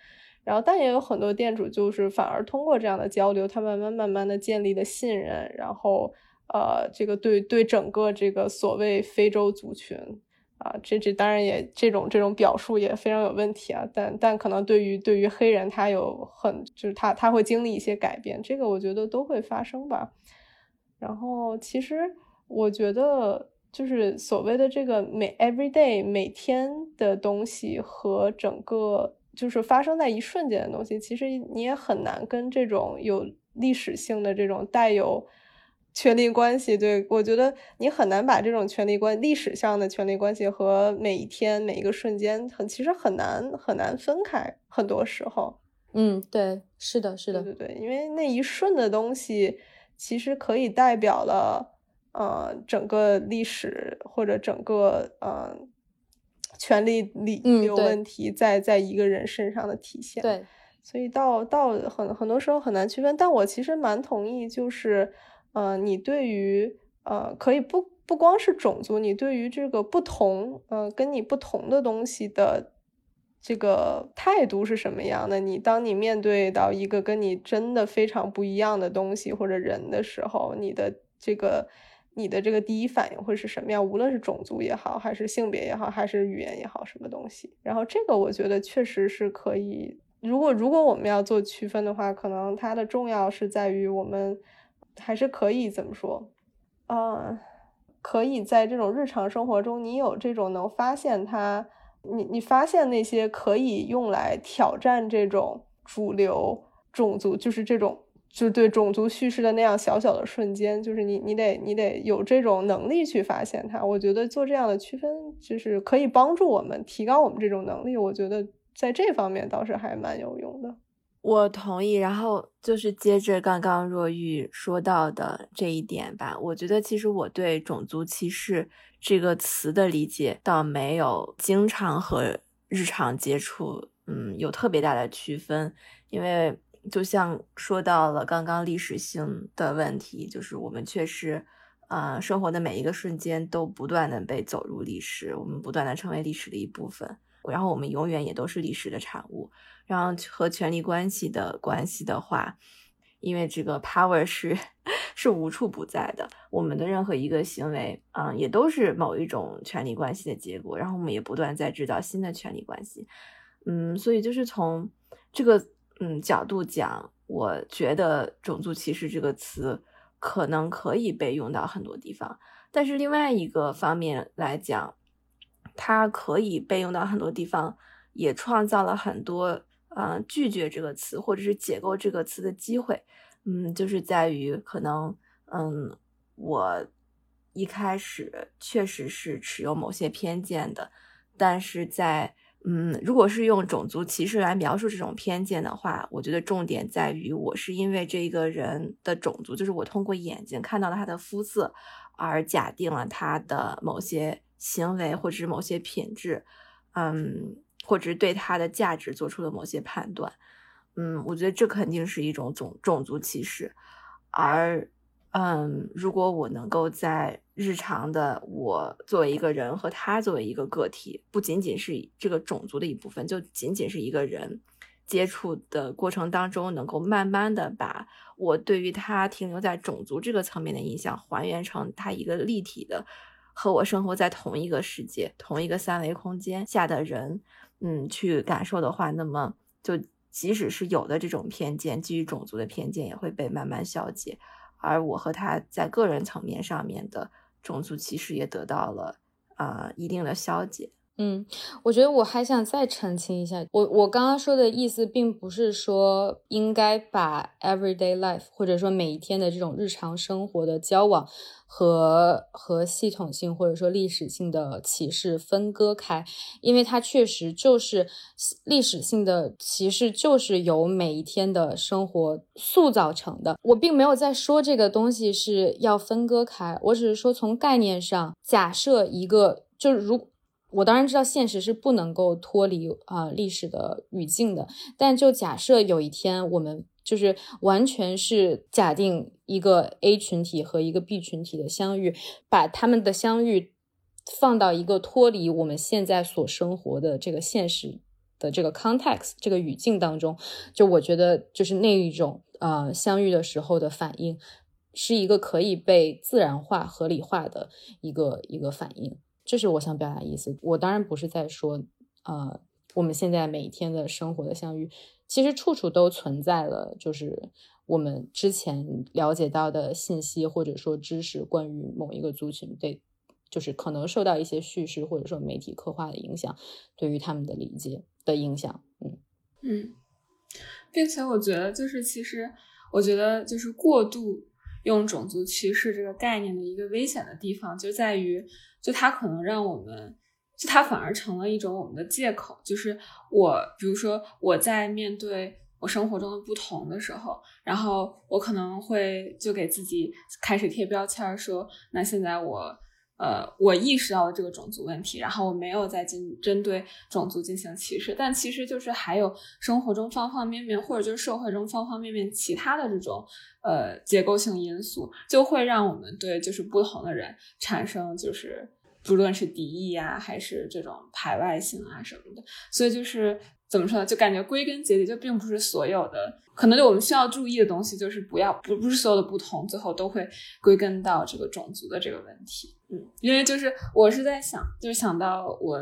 然后，但也有很多店主就是反而通过这样的交流，他慢慢慢慢的建立了信任，然后。呃，这个对对整个这个所谓非洲族群啊，这这当然也这种这种表述也非常有问题啊。但但可能对于对于黑人，他有很就是他他会经历一些改变，这个我觉得都会发生吧。然后其实我觉得就是所谓的这个每 every day 每天的东西和整个就是发生在一瞬间的东西，其实你也很难跟这种有历史性的这种带有。权力关系，对我觉得你很难把这种权力关历史上的权力关系和每一天每一个瞬间很其实很难很难分开，很多时候，嗯，对，是的，是的，对对对，因为那一瞬的东西其实可以代表了呃整个历史或者整个呃权力理有问题在在一个人身上的体现，对，所以到到很很多时候很难区分，但我其实蛮同意，就是。呃，你对于呃，可以不不光是种族，你对于这个不同呃，跟你不同的东西的这个态度是什么样的？你当你面对到一个跟你真的非常不一样的东西或者人的时候，你的这个你的这个第一反应会是什么样？无论是种族也好，还是性别也好，还是语言也好，什么东西？然后这个我觉得确实是可以。如果如果我们要做区分的话，可能它的重要是在于我们。还是可以怎么说？啊，可以在这种日常生活中，你有这种能发现它，你你发现那些可以用来挑战这种主流种族，就是这种就对种族叙事的那样小小的瞬间，就是你你得你得有这种能力去发现它。我觉得做这样的区分，就是可以帮助我们提高我们这种能力。我觉得在这方面倒是还蛮有用的。我同意，然后就是接着刚刚若玉说到的这一点吧。我觉得其实我对种族歧视这个词的理解，倒没有经常和日常接触，嗯，有特别大的区分。因为就像说到了刚刚历史性的问题，就是我们确实，啊，生活的每一个瞬间都不断的被走入历史，我们不断的成为历史的一部分，然后我们永远也都是历史的产物。然后和权力关系的关系的话，因为这个 power 是 是无处不在的，我们的任何一个行为，嗯，也都是某一种权力关系的结果。然后我们也不断在制造新的权力关系，嗯，所以就是从这个嗯角度讲，我觉得种族歧视这个词可能可以被用到很多地方，但是另外一个方面来讲，它可以被用到很多地方，也创造了很多。嗯，拒绝这个词，或者是解构这个词的机会，嗯，就是在于可能，嗯，我一开始确实是持有某些偏见的，但是在嗯，如果是用种族歧视来描述这种偏见的话，我觉得重点在于我是因为这个人的种族，就是我通过眼睛看到了他的肤色，而假定了他的某些行为或者是某些品质，嗯，或者是对他的价值做出了某些判断。嗯，我觉得这肯定是一种种种族歧视，而。嗯，如果我能够在日常的我作为一个人和他作为一个个体，不仅仅是这个种族的一部分，就仅仅是一个人接触的过程当中，能够慢慢的把我对于他停留在种族这个层面的印象还原成他一个立体的和我生活在同一个世界、同一个三维空间下的人，嗯，去感受的话，那么就即使是有的这种偏见，基于种族的偏见，也会被慢慢消解。而我和他在个人层面上面的种族歧视也得到了啊一定的消解。嗯，我觉得我还想再澄清一下，我我刚刚说的意思，并不是说应该把 everyday life 或者说每一天的这种日常生活的交往和和系统性或者说历史性的歧视分割开，因为它确实就是历史性的歧视，就是由每一天的生活塑造成的。我并没有在说这个东西是要分割开，我只是说从概念上假设一个，就是如。我当然知道现实是不能够脱离啊历史的语境的，但就假设有一天我们就是完全是假定一个 A 群体和一个 B 群体的相遇，把他们的相遇放到一个脱离我们现在所生活的这个现实的这个 context 这个语境当中，就我觉得就是那一种呃相遇的时候的反应，是一个可以被自然化合理化的一个一个反应。这是我想表达意思。我当然不是在说，呃，我们现在每天的生活的相遇，其实处处都存在了，就是我们之前了解到的信息或者说知识，关于某一个族群，对，就是可能受到一些叙事或者说媒体刻画的影响，对于他们的理解的影响。嗯嗯，并且我觉得，就是其实我觉得，就是过度用种族歧视这个概念的一个危险的地方，就在于。就它可能让我们，就它反而成了一种我们的借口。就是我，比如说我在面对我生活中的不同的时候，然后我可能会就给自己开始贴标签，说那现在我。呃，我意识到了这个种族问题，然后我没有再进针对种族进行歧视，但其实就是还有生活中方方面面，或者就是社会中方方面面其他的这种呃结构性因素，就会让我们对就是不同的人产生就是不论是敌意呀，还是这种排外性啊什么的，所以就是怎么说呢？就感觉归根结底就并不是所有的。可能就我们需要注意的东西，就是不要不不是所有的不同，最后都会归根到这个种族的这个问题。嗯，因为就是我是在想，就是想到我，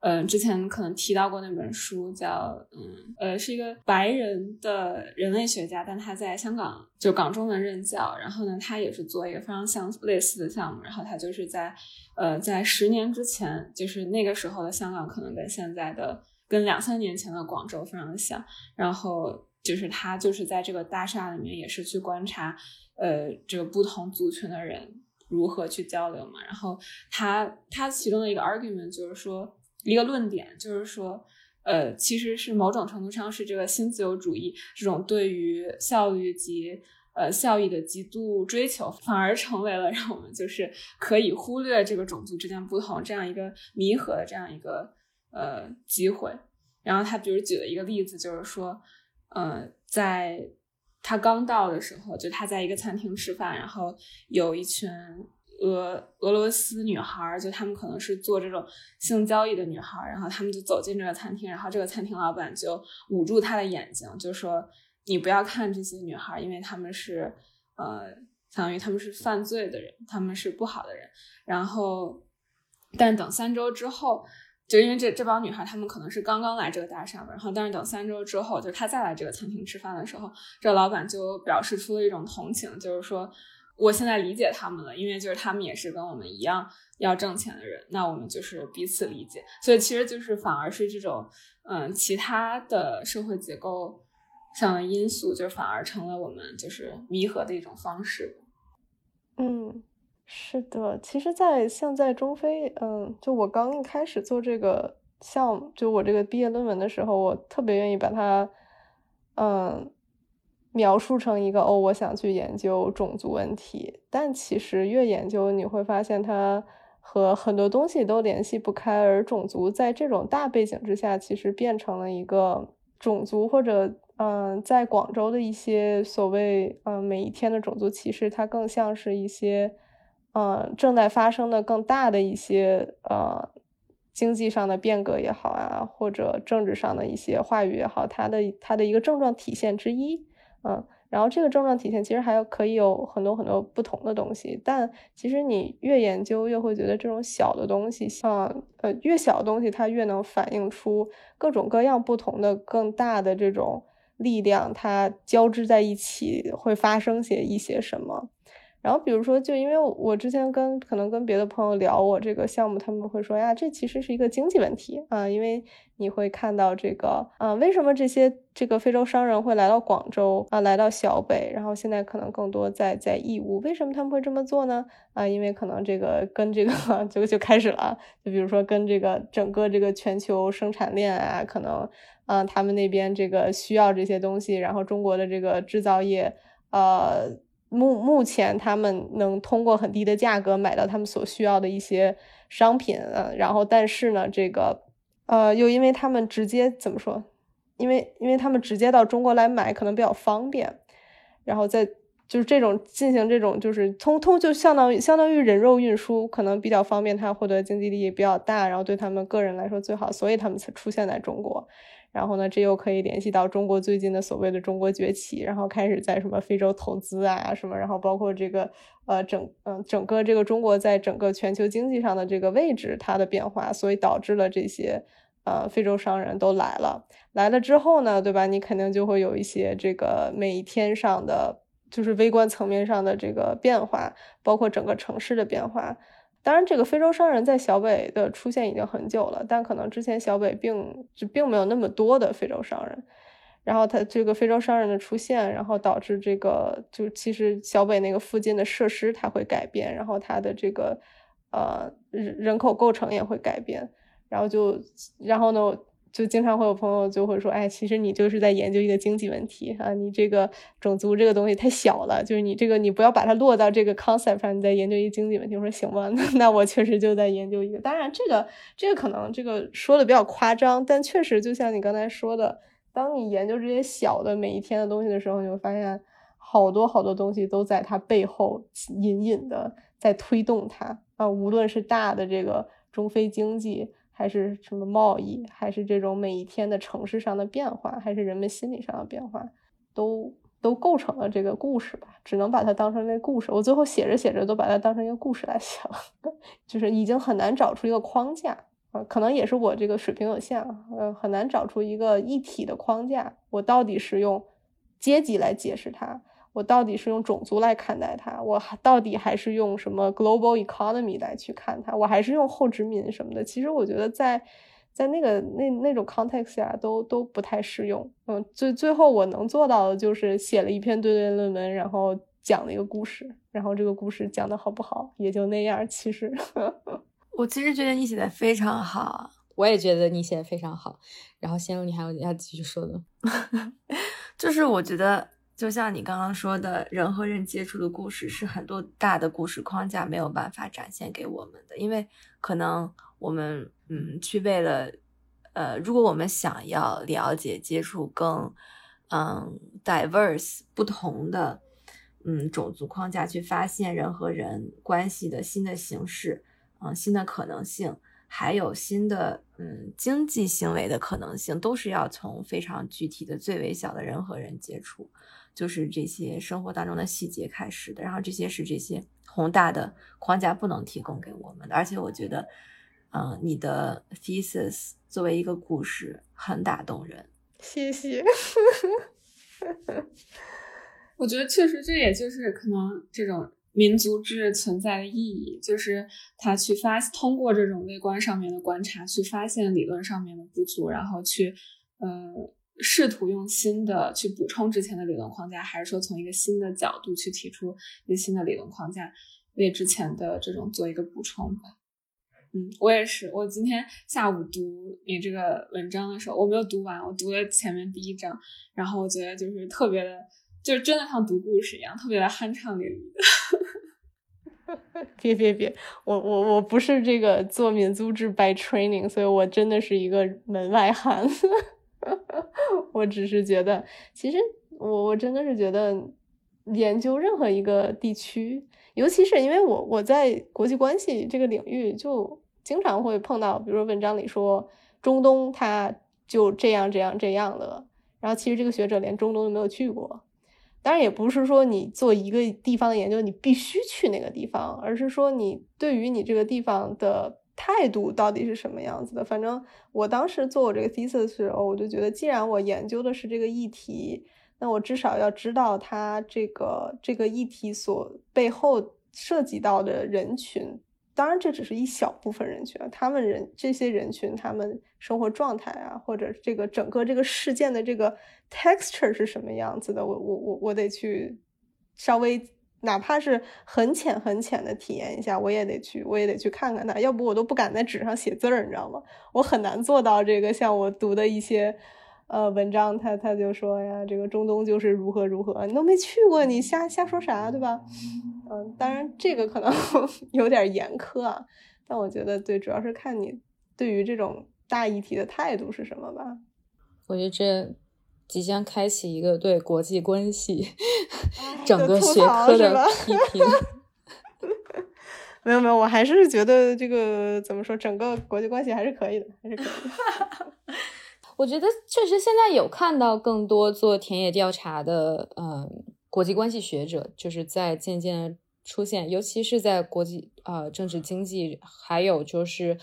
嗯，之前可能提到过那本书，叫嗯呃，是一个白人的人类学家，但他在香港就港中文任教，然后呢，他也是做一个非常相类似的项目，然后他就是在呃在十年之前，就是那个时候的香港可能跟现在的跟两三年前的广州非常的像，然后。就是他就是在这个大厦里面，也是去观察，呃，这个不同族群的人如何去交流嘛。然后他他其中的一个 argument 就是说，一个论点就是说，呃，其实是某种程度上是这个新自由主义这种对于效率及呃效益的极度追求，反而成为了让我们就是可以忽略这个种族之间不同这样一个弥合的这样一个呃机会。然后他比如举了一个例子，就是说。呃，在他刚到的时候，就他在一个餐厅吃饭，然后有一群俄俄罗斯女孩，就他们可能是做这种性交易的女孩，然后他们就走进这个餐厅，然后这个餐厅老板就捂住他的眼睛，就说你不要看这些女孩，因为他们是呃，相当于他们是犯罪的人，他们是不好的人。然后，但等三周之后。就因为这这帮女孩，她们可能是刚刚来这个大厦吧然后但是等三周之后，就她再来这个餐厅吃饭的时候，这老板就表示出了一种同情，就是说，我现在理解他们了，因为就是他们也是跟我们一样要挣钱的人，那我们就是彼此理解，所以其实就是反而是这种嗯其他的社会结构上的因素，就反而成了我们就是弥合的一种方式，嗯。是的，其实，在像在中非，嗯，就我刚一开始做这个项目就我这个毕业论文的时候，我特别愿意把它，嗯，描述成一个哦，我想去研究种族问题。但其实越研究，你会发现它和很多东西都联系不开，而种族在这种大背景之下，其实变成了一个种族或者嗯，在广州的一些所谓嗯每一天的种族歧视，它更像是一些嗯正在发生的更大的一些呃。经济上的变革也好啊，或者政治上的一些话语也好，它的它的一个症状体现之一，嗯，然后这个症状体现其实还有可以有很多很多不同的东西，但其实你越研究越会觉得这种小的东西，像呃越小的东西它越能反映出各种各样不同的更大的这种力量，它交织在一起会发生些一些什么。然后，比如说，就因为我之前跟可能跟别的朋友聊我这个项目，他们会说呀，这其实是一个经济问题啊，因为你会看到这个啊，为什么这些这个非洲商人会来到广州啊，来到小北，然后现在可能更多在在义乌，为什么他们会这么做呢？啊，因为可能这个跟这个 就就开始了，就比如说跟这个整个这个全球生产链啊，可能啊，他们那边这个需要这些东西，然后中国的这个制造业，呃。目目前，他们能通过很低的价格买到他们所需要的一些商品，嗯，然后但是呢，这个，呃，又因为他们直接怎么说？因为因为他们直接到中国来买可能比较方便，然后再就是这种进行这种就是通通就相当于相当于人肉运输，可能比较方便，他获得经济利益比较大，然后对他们个人来说最好，所以他们才出现在中国。然后呢，这又可以联系到中国最近的所谓的中国崛起，然后开始在什么非洲投资啊什么，然后包括这个呃整嗯整个这个中国在整个全球经济上的这个位置它的变化，所以导致了这些呃非洲商人都来了，来了之后呢，对吧？你肯定就会有一些这个每一天上的就是微观层面上的这个变化，包括整个城市的变化。当然，这个非洲商人在小北的出现已经很久了，但可能之前小北并就并没有那么多的非洲商人。然后他这个非洲商人的出现，然后导致这个就其实小北那个附近的设施它会改变，然后它的这个呃人人口构成也会改变，然后就然后呢。就经常会有朋友就会说，哎，其实你就是在研究一个经济问题啊，你这个种族这个东西太小了，就是你这个你不要把它落到这个 concept 上，你在研究一个经济问题。我说行吧，那那我确实就在研究一个。当然，这个这个可能这个说的比较夸张，但确实就像你刚才说的，当你研究这些小的每一天的东西的时候，你会发现好多好多东西都在它背后隐隐的在推动它啊，无论是大的这个中非经济。还是什么贸易，还是这种每一天的城市上的变化，还是人们心理上的变化，都都构成了这个故事吧。只能把它当成那故事。我最后写着写着都把它当成一个故事来写了，就是已经很难找出一个框架啊，可能也是我这个水平有限啊，呃，很难找出一个一体的框架。我到底是用阶级来解释它？我到底是用种族来看待它，我还到底还是用什么 global economy 来去看它，我还是用后殖民什么的。其实我觉得在在那个那那种 context 下都都不太适用。嗯，最最后我能做到的就是写了一篇对对论文，然后讲了一个故事，然后这个故事讲的好不好也就那样。其实 我其实觉得你写的非常好，我也觉得你写的非常好。然后仙露，你还有要继续说的，就是我觉得。就像你刚刚说的，人和人接触的故事是很多大的故事框架没有办法展现给我们的，因为可能我们嗯去为了呃，如果我们想要了解接触更嗯 diverse 不同的嗯种族框架，去发现人和人关系的新的形式，嗯新的可能性，还有新的嗯经济行为的可能性，都是要从非常具体的最微小的人和人接触。就是这些生活当中的细节开始的，然后这些是这些宏大的框架不能提供给我们的。而且我觉得，嗯，你的 thesis 作为一个故事很打动人。谢谢。我觉得确实这也就是可能这种民族志存在的意义，就是他去发通过这种微观上面的观察去发现理论上面的不足，然后去，呃。试图用新的去补充之前的理论框架，还是说从一个新的角度去提出一个新的理论框架，为之前的这种做一个补充吧？嗯，我也是。我今天下午读你这个文章的时候，我没有读完，我读了前面第一章，然后我觉得就是特别的，就是真的像读故事一样，特别的酣畅淋漓的。别别别，我我我不是这个做民族志 by training，所以我真的是一个门外汉。我只是觉得，其实我我真的是觉得，研究任何一个地区。尤其是因为我我在国际关系这个领域，就经常会碰到，比如说文章里说中东它就这样这样这样的，然后其实这个学者连中东都没有去过。当然也不是说你做一个地方的研究，你必须去那个地方，而是说你对于你这个地方的态度到底是什么样子的。反正我当时做我这个 thesis 的时候，我就觉得，既然我研究的是这个议题。那我至少要知道它这个这个议题所背后涉及到的人群，当然这只是一小部分人群啊，他们人这些人群他们生活状态啊，或者这个整个这个事件的这个 texture 是什么样子的，我我我我得去稍微哪怕是很浅很浅的体验一下，我也得去我也得去看看它，要不我都不敢在纸上写字儿，你知道吗？我很难做到这个，像我读的一些。呃，文章他他就说呀，这个中东就是如何如何，你都没去过，你瞎瞎说啥，对吧？嗯，当然这个可能 有点严苛啊，但我觉得对，主要是看你对于这种大议题的态度是什么吧。我觉得这即将开启一个对国际关系 整个学科的批评。没有没有，我还是觉得这个怎么说，整个国际关系还是可以的，还是可以的。我觉得确实现在有看到更多做田野调查的，嗯，国际关系学者，就是在渐渐出现，尤其是在国际啊政治经济，还有就是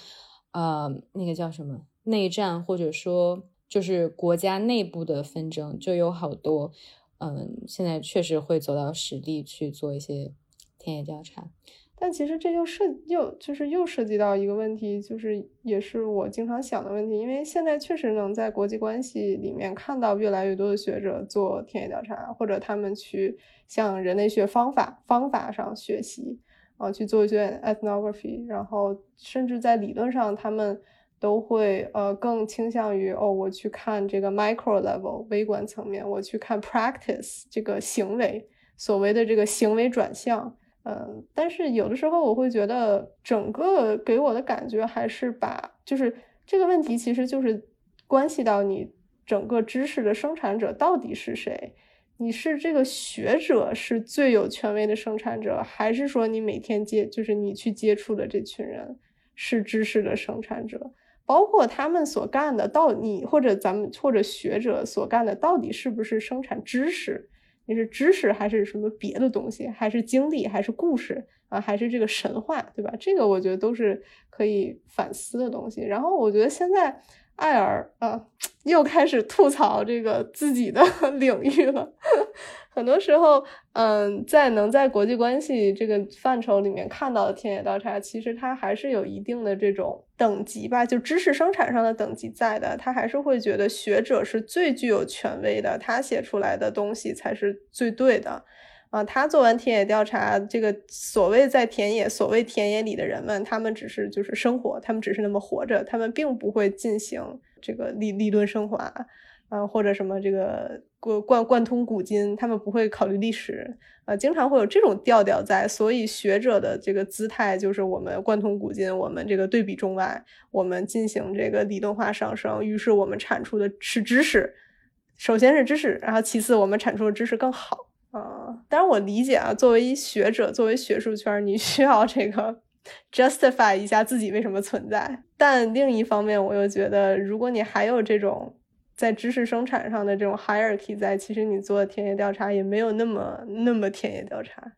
呃那个叫什么内战，或者说就是国家内部的纷争，就有好多，嗯，现在确实会走到实地去做一些田野调查。但其实这又涉又就是又涉及到一个问题，就是也是我经常想的问题，因为现在确实能在国际关系里面看到越来越多的学者做田野调查，或者他们去向人类学方法方法上学习，啊，去做一些 ethnography，然后甚至在理论上，他们都会呃更倾向于哦，我去看这个 micro level 微观层面，我去看 practice 这个行为，所谓的这个行为转向。嗯，但是有的时候我会觉得，整个给我的感觉还是把，就是这个问题其实就是关系到你整个知识的生产者到底是谁？你是这个学者是最有权威的生产者，还是说你每天接就是你去接触的这群人是知识的生产者？包括他们所干的到你或者咱们或者学者所干的到底是不是生产知识？你是知识还是什么别的东西？还是经历？还是故事啊？还是这个神话？对吧？这个我觉得都是可以反思的东西。然后我觉得现在。艾尔啊，又开始吐槽这个自己的 领域了。很多时候，嗯，在能在国际关系这个范畴里面看到的田野调查，其实它还是有一定的这种等级吧，就知识生产上的等级在的。他还是会觉得学者是最具有权威的，他写出来的东西才是最对的。啊，他做完田野调查，这个所谓在田野，所谓田野里的人们，他们只是就是生活，他们只是那么活着，他们并不会进行这个理理论升华，啊，或者什么这个贯贯贯通古今，他们不会考虑历史，啊，经常会有这种调调在，所以学者的这个姿态就是我们贯通古今，我们这个对比中外，我们进行这个理论化上升，于是我们产出的是知识，首先是知识，然后其次我们产出的知识更好。啊，当然我理解啊，作为学者，作为学术圈，你需要这个 justify 一下自己为什么存在。但另一方面，我又觉得，如果你还有这种在知识生产上的这种 hierarchy 在，其实你做田野调查也没有那么那么田野调查。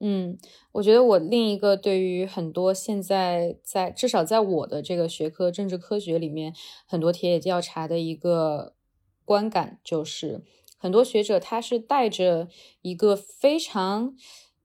嗯，我觉得我另一个对于很多现在在至少在我的这个学科政治科学里面，很多田野调查的一个观感就是。很多学者他是带着一个非常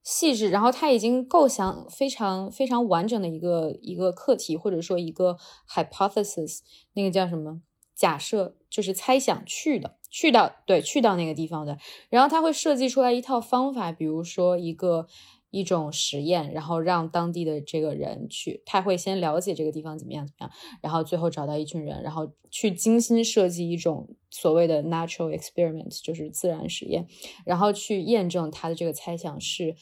细致，然后他已经构想非常非常完整的一个一个课题，或者说一个 hypothesis，那个叫什么假设，就是猜想去的，去到对去到那个地方的，然后他会设计出来一套方法，比如说一个。一种实验，然后让当地的这个人去，他会先了解这个地方怎么样怎么样，然后最后找到一群人，然后去精心设计一种所谓的 natural experiment，就是自然实验，然后去验证他的这个猜想是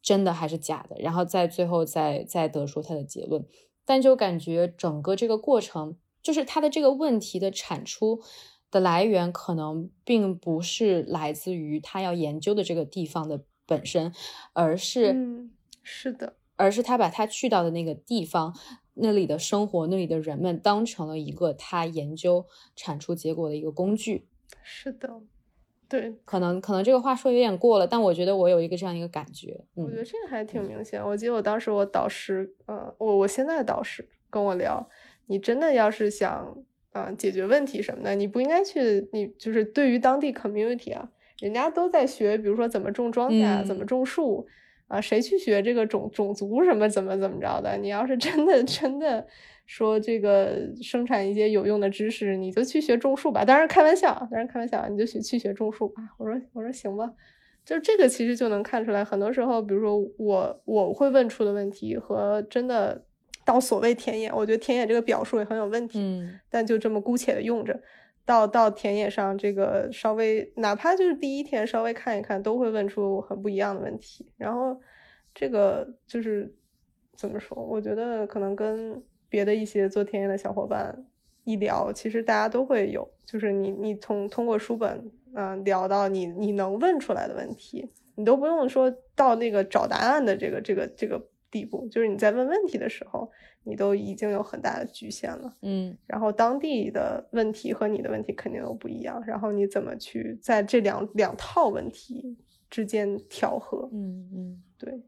真的还是假的，然后再最后再再得出他的结论。但就感觉整个这个过程，就是他的这个问题的产出。的来源可能并不是来自于他要研究的这个地方的本身，而是，嗯，是的，而是他把他去到的那个地方，那里的生活，那里的人们当成了一个他研究产出结果的一个工具。是的，对，可能可能这个话说有点过了，但我觉得我有一个这样一个感觉。我觉得这个还挺明显。我记得我当时我导师，呃，我我现在的导师跟我聊，你真的要是想。啊，解决问题什么的，你不应该去。你就是对于当地 community 啊，人家都在学，比如说怎么种庄稼，怎么种树啊，谁去学这个种种族什么怎么怎么着的？你要是真的 真的说这个生产一些有用的知识，你就去学种树吧。当然开玩笑，当然开玩笑，你就去去学种树吧。我说我说行吧，就这个其实就能看出来，很多时候，比如说我我会问出的问题和真的。到所谓田野，我觉得田野这个表述也很有问题，嗯，但就这么姑且的用着。到到田野上，这个稍微哪怕就是第一天稍微看一看，都会问出很不一样的问题。然后这个就是怎么说？我觉得可能跟别的一些做田野的小伙伴一聊，其实大家都会有，就是你你从通过书本嗯聊到你你能问出来的问题，你都不用说到那个找答案的这个这个这个。地步就是你在问问题的时候，你都已经有很大的局限了，嗯，然后当地的问题和你的问题肯定又不一样，然后你怎么去在这两两套问题之间调和？嗯嗯，对，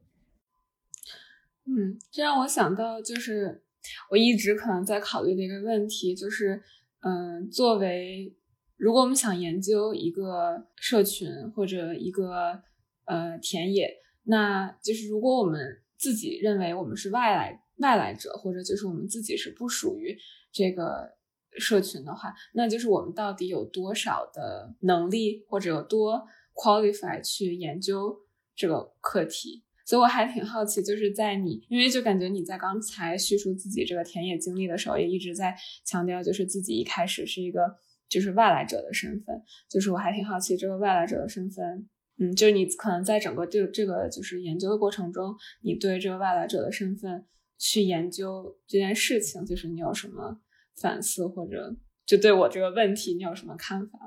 嗯，这让我想到就是我一直可能在考虑的一个问题，就是嗯，作为如果我们想研究一个社群或者一个呃田野，那就是如果我们自己认为我们是外来外来者，或者就是我们自己是不属于这个社群的话，那就是我们到底有多少的能力，或者有多 qualify 去研究这个课题？所以我还挺好奇，就是在你，因为就感觉你在刚才叙述自己这个田野经历的时候，也一直在强调，就是自己一开始是一个就是外来者的身份，就是我还挺好奇这个外来者的身份。嗯，就是你可能在整个这这个就是研究的过程中，你对这个外来者的身份去研究这件事情，就是你有什么反思，或者就对我这个问题你有什么看法？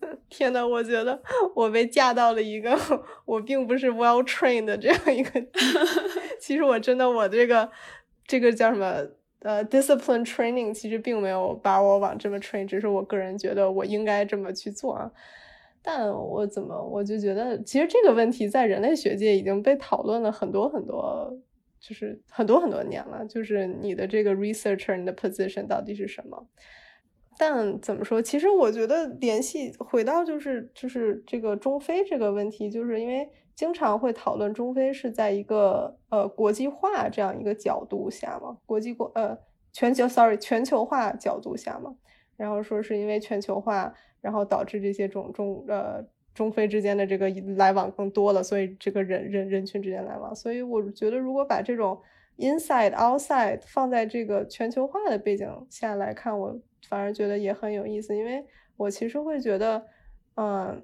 天呐，我觉得我被架到了一个我并不是 well trained 的这样一个，其实我真的我这个这个叫什么呃 discipline training，其实并没有把我往这么 train，只是我个人觉得我应该这么去做啊。但我怎么我就觉得，其实这个问题在人类学界已经被讨论了很多很多，就是很多很多年了。就是你的这个 researcher，你的 position 到底是什么？但怎么说？其实我觉得联系回到就是就是这个中非这个问题，就是因为经常会讨论中非是在一个呃国际化这样一个角度下嘛，国际国呃全球 sorry 全球化角度下嘛，然后说是因为全球化。然后导致这些种中呃中非之间的这个来往更多了，所以这个人人人群之间来往，所以我觉得如果把这种 inside outside 放在这个全球化的背景下来看，我反而觉得也很有意思，因为我其实会觉得，嗯，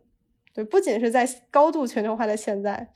对，不仅是在高度全球化的现在，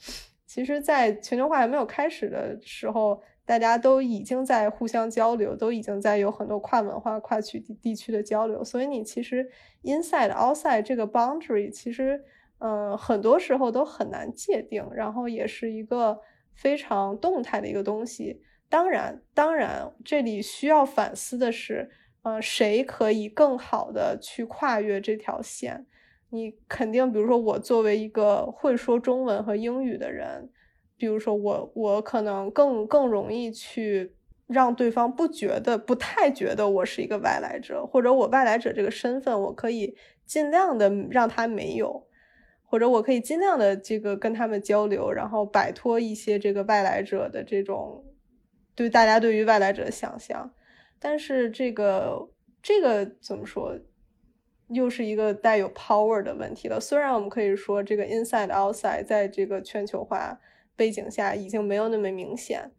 其实在全球化还没有开始的时候。大家都已经在互相交流，都已经在有很多跨文化、跨区地地区的交流，所以你其实 inside outside 这个 boundary 其实，嗯，很多时候都很难界定，然后也是一个非常动态的一个东西。当然，当然，这里需要反思的是，呃，谁可以更好的去跨越这条线？你肯定，比如说我作为一个会说中文和英语的人。比如说我，我可能更更容易去让对方不觉得、不太觉得我是一个外来者，或者我外来者这个身份，我可以尽量的让他没有，或者我可以尽量的这个跟他们交流，然后摆脱一些这个外来者的这种对大家对于外来者的想象。但是这个这个怎么说，又是一个带有 power 的问题了。虽然我们可以说这个 inside outside 在这个全球化。背景下已经没有那么明显，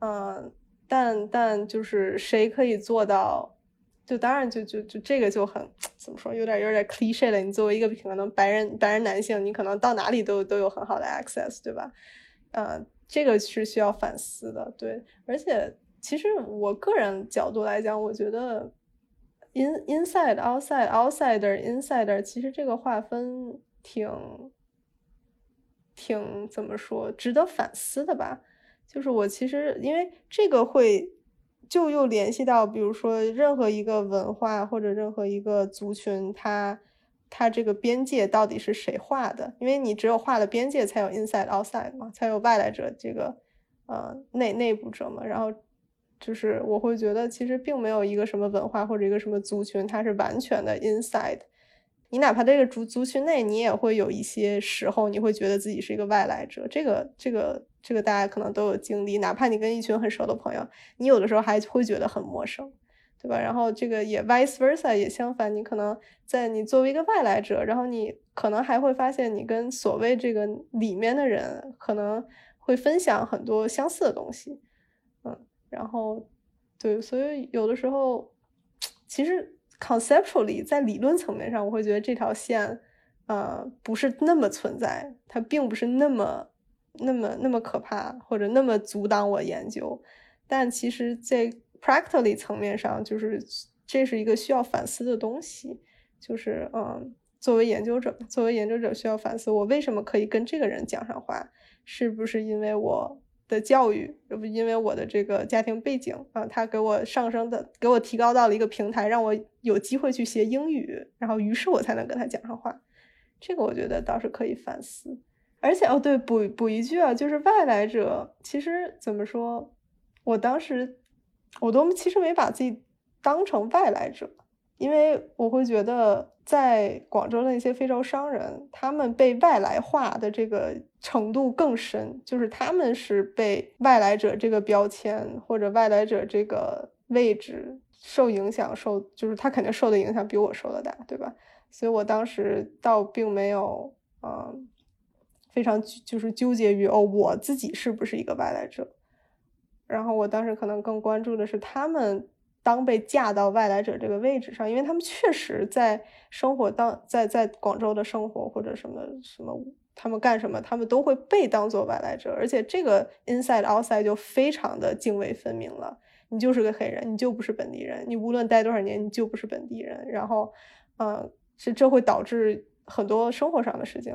嗯，但但就是谁可以做到？就当然就就就这个就很怎么说，有点有点 cliche 了。你作为一个可能白人白人男性，你可能到哪里都都有很好的 access，对吧？呃，这个是需要反思的，对。而且其实我个人角度来讲，我觉得 in inside outside outsider insider，其实这个划分挺挺怎么说，值得反思的吧？就是我其实因为这个会。就又联系到，比如说任何一个文化或者任何一个族群，它它这个边界到底是谁画的？因为你只有画了边界，才有 inside outside 嘛，才有外来者这个呃内内部者嘛。然后就是我会觉得，其实并没有一个什么文化或者一个什么族群，它是完全的 inside。你哪怕这个族族群内，你也会有一些时候，你会觉得自己是一个外来者。这个这个。这个大家可能都有经历，哪怕你跟一群很熟的朋友，你有的时候还会觉得很陌生，对吧？然后这个也 vice versa，也相反，你可能在你作为一个外来者，然后你可能还会发现你跟所谓这个里面的人可能会分享很多相似的东西，嗯，然后对，所以有的时候其实 conceptually 在理论层面上，我会觉得这条线呃不是那么存在，它并不是那么。那么那么可怕，或者那么阻挡我研究，但其实，在 practically 层面上，就是这是一个需要反思的东西。就是嗯，作为研究者，作为研究者需要反思，我为什么可以跟这个人讲上话？是不是因为我的教育，因为我的这个家庭背景啊？他给我上升的，给我提高到了一个平台，让我有机会去学英语，然后于是我才能跟他讲上话。这个我觉得倒是可以反思。而且哦，对，补补一句啊，就是外来者，其实怎么说，我当时我都其实没把自己当成外来者，因为我会觉得在广州的那些非洲商人，他们被外来化的这个程度更深，就是他们是被外来者这个标签或者外来者这个位置受影响，受就是他肯定受的影响比我受的大，对吧？所以我当时倒并没有，嗯。非常就是纠结于哦，我自己是不是一个外来者？然后我当时可能更关注的是他们当被架到外来者这个位置上，因为他们确实在生活当在在广州的生活或者什么什么，他们干什么，他们都会被当做外来者，而且这个 inside outside 就非常的泾渭分明了。你就是个黑人，你就不是本地人，你无论待多少年，你就不是本地人。然后，嗯，这这会导致很多生活上的事情。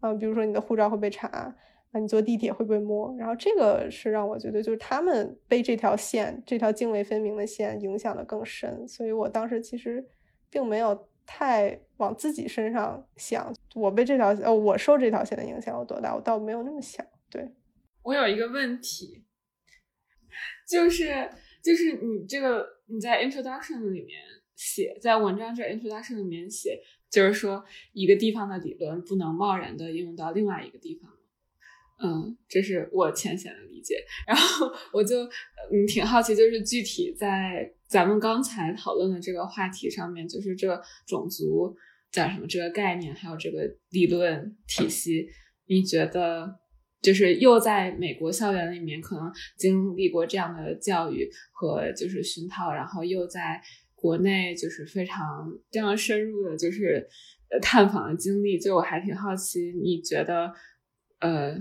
嗯，比如说你的护照会被查，啊，你坐地铁会被摸，然后这个是让我觉得，就是他们被这条线，这条泾渭分明的线影响的更深，所以我当时其实并没有太往自己身上想，我被这条呃，我受这条线的影响有多大，我倒没有那么想。对我有一个问题，就是就是你这个你在 introduction 里面写，在文章这 introduction 里面写。就是说，一个地方的理论不能贸然的应用到另外一个地方。嗯，这是我浅显的理解。然后我就嗯挺好奇，就是具体在咱们刚才讨论的这个话题上面，就是这种族叫什么这个概念，还有这个理论体系，你觉得就是又在美国校园里面可能经历过这样的教育和就是熏陶，然后又在。国内就是非常非常深入的，就是探访的经历，就我还挺好奇，你觉得呃，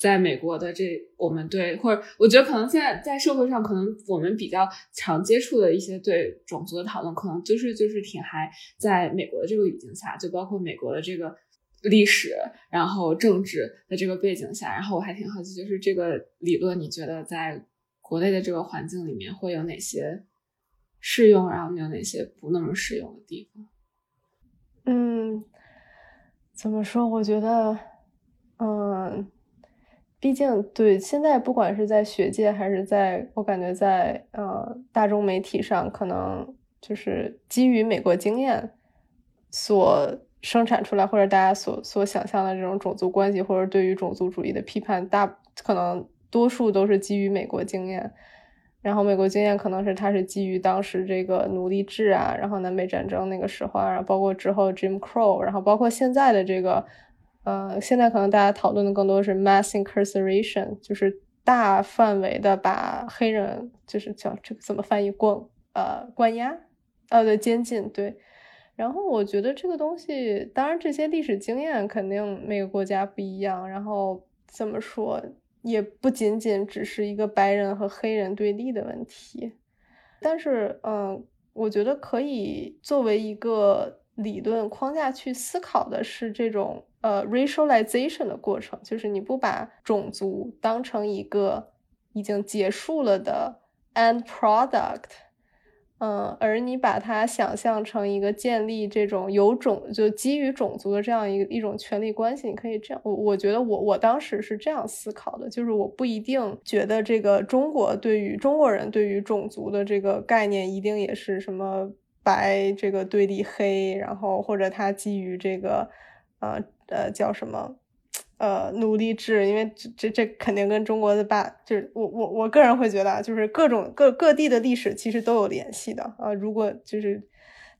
在美国的这我们对或者我觉得可能现在在社会上，可能我们比较常接触的一些对种族的讨论，可能就是就是挺还在美国的这个语境下，就包括美国的这个历史，然后政治的这个背景下，然后我还挺好奇，就是这个理论，你觉得在国内的这个环境里面会有哪些？适用，然后有哪些不那么适用的地方？嗯，怎么说？我觉得，嗯，毕竟对现在不管是在学界还是在我感觉在呃大众媒体上，可能就是基于美国经验所生产出来，或者大家所所想象的这种种族关系，或者对于种族主义的批判，大可能多数都是基于美国经验。然后美国经验可能是它是基于当时这个奴隶制啊，然后南北战争那个时候啊，然后包括之后 Jim Crow，然后包括现在的这个呃，现在可能大家讨论的更多是 mass incarceration，就是大范围的把黑人就是叫这个怎么翻译关呃关押，呃对监禁对。然后我觉得这个东西，当然这些历史经验肯定每个国家不一样，然后怎么说也不仅仅只是一个白人和黑人对立的问题。但是嗯，我觉得可以作为一个理论框架去思考的是这种。呃，racialization 的过程就是你不把种族当成一个已经结束了的 end product，嗯，而你把它想象成一个建立这种有种就基于种族的这样一个一种权利关系，你可以这样，我我觉得我我当时是这样思考的，就是我不一定觉得这个中国对于中国人对于种族的这个概念一定也是什么白这个对立黑，然后或者它基于这个呃。呃，叫什么？呃，奴隶制，因为这这这肯定跟中国的大，就是我我我个人会觉得，就是各种各各地的历史其实都有联系的啊。如果就是，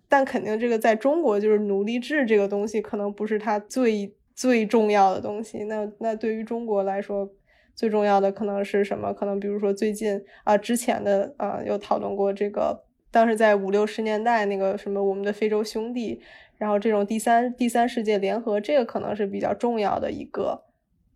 但肯定这个在中国就是奴隶制这个东西可能不是它最最重要的东西。那那对于中国来说，最重要的可能是什么？可能比如说最近啊，之前的啊有讨论过这个，当时在五六十年代那个什么我们的非洲兄弟。然后这种第三第三世界联合，这个可能是比较重要的一个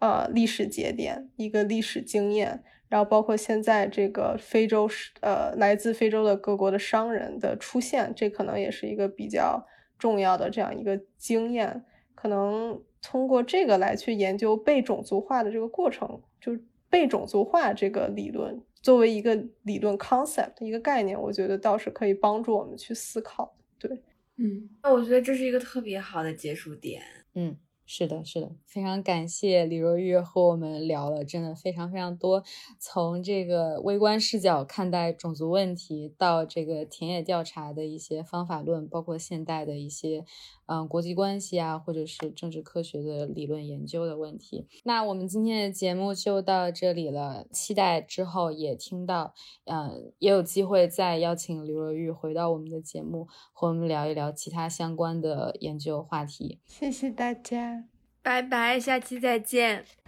呃历史节点，一个历史经验。然后包括现在这个非洲呃来自非洲的各国的商人的出现，这可能也是一个比较重要的这样一个经验。可能通过这个来去研究被种族化的这个过程，就被种族化这个理论作为一个理论 concept 一个概念，我觉得倒是可以帮助我们去思考。对。嗯，那我觉得这是一个特别好的结束点。嗯。是的，是的，非常感谢李若玉和我们聊了，真的非常非常多。从这个微观视角看待种族问题，到这个田野调查的一些方法论，包括现代的一些嗯国际关系啊，或者是政治科学的理论研究的问题。那我们今天的节目就到这里了，期待之后也听到，嗯，也有机会再邀请刘若玉回到我们的节目，和我们聊一聊其他相关的研究话题。谢谢大家。拜拜，下期再见。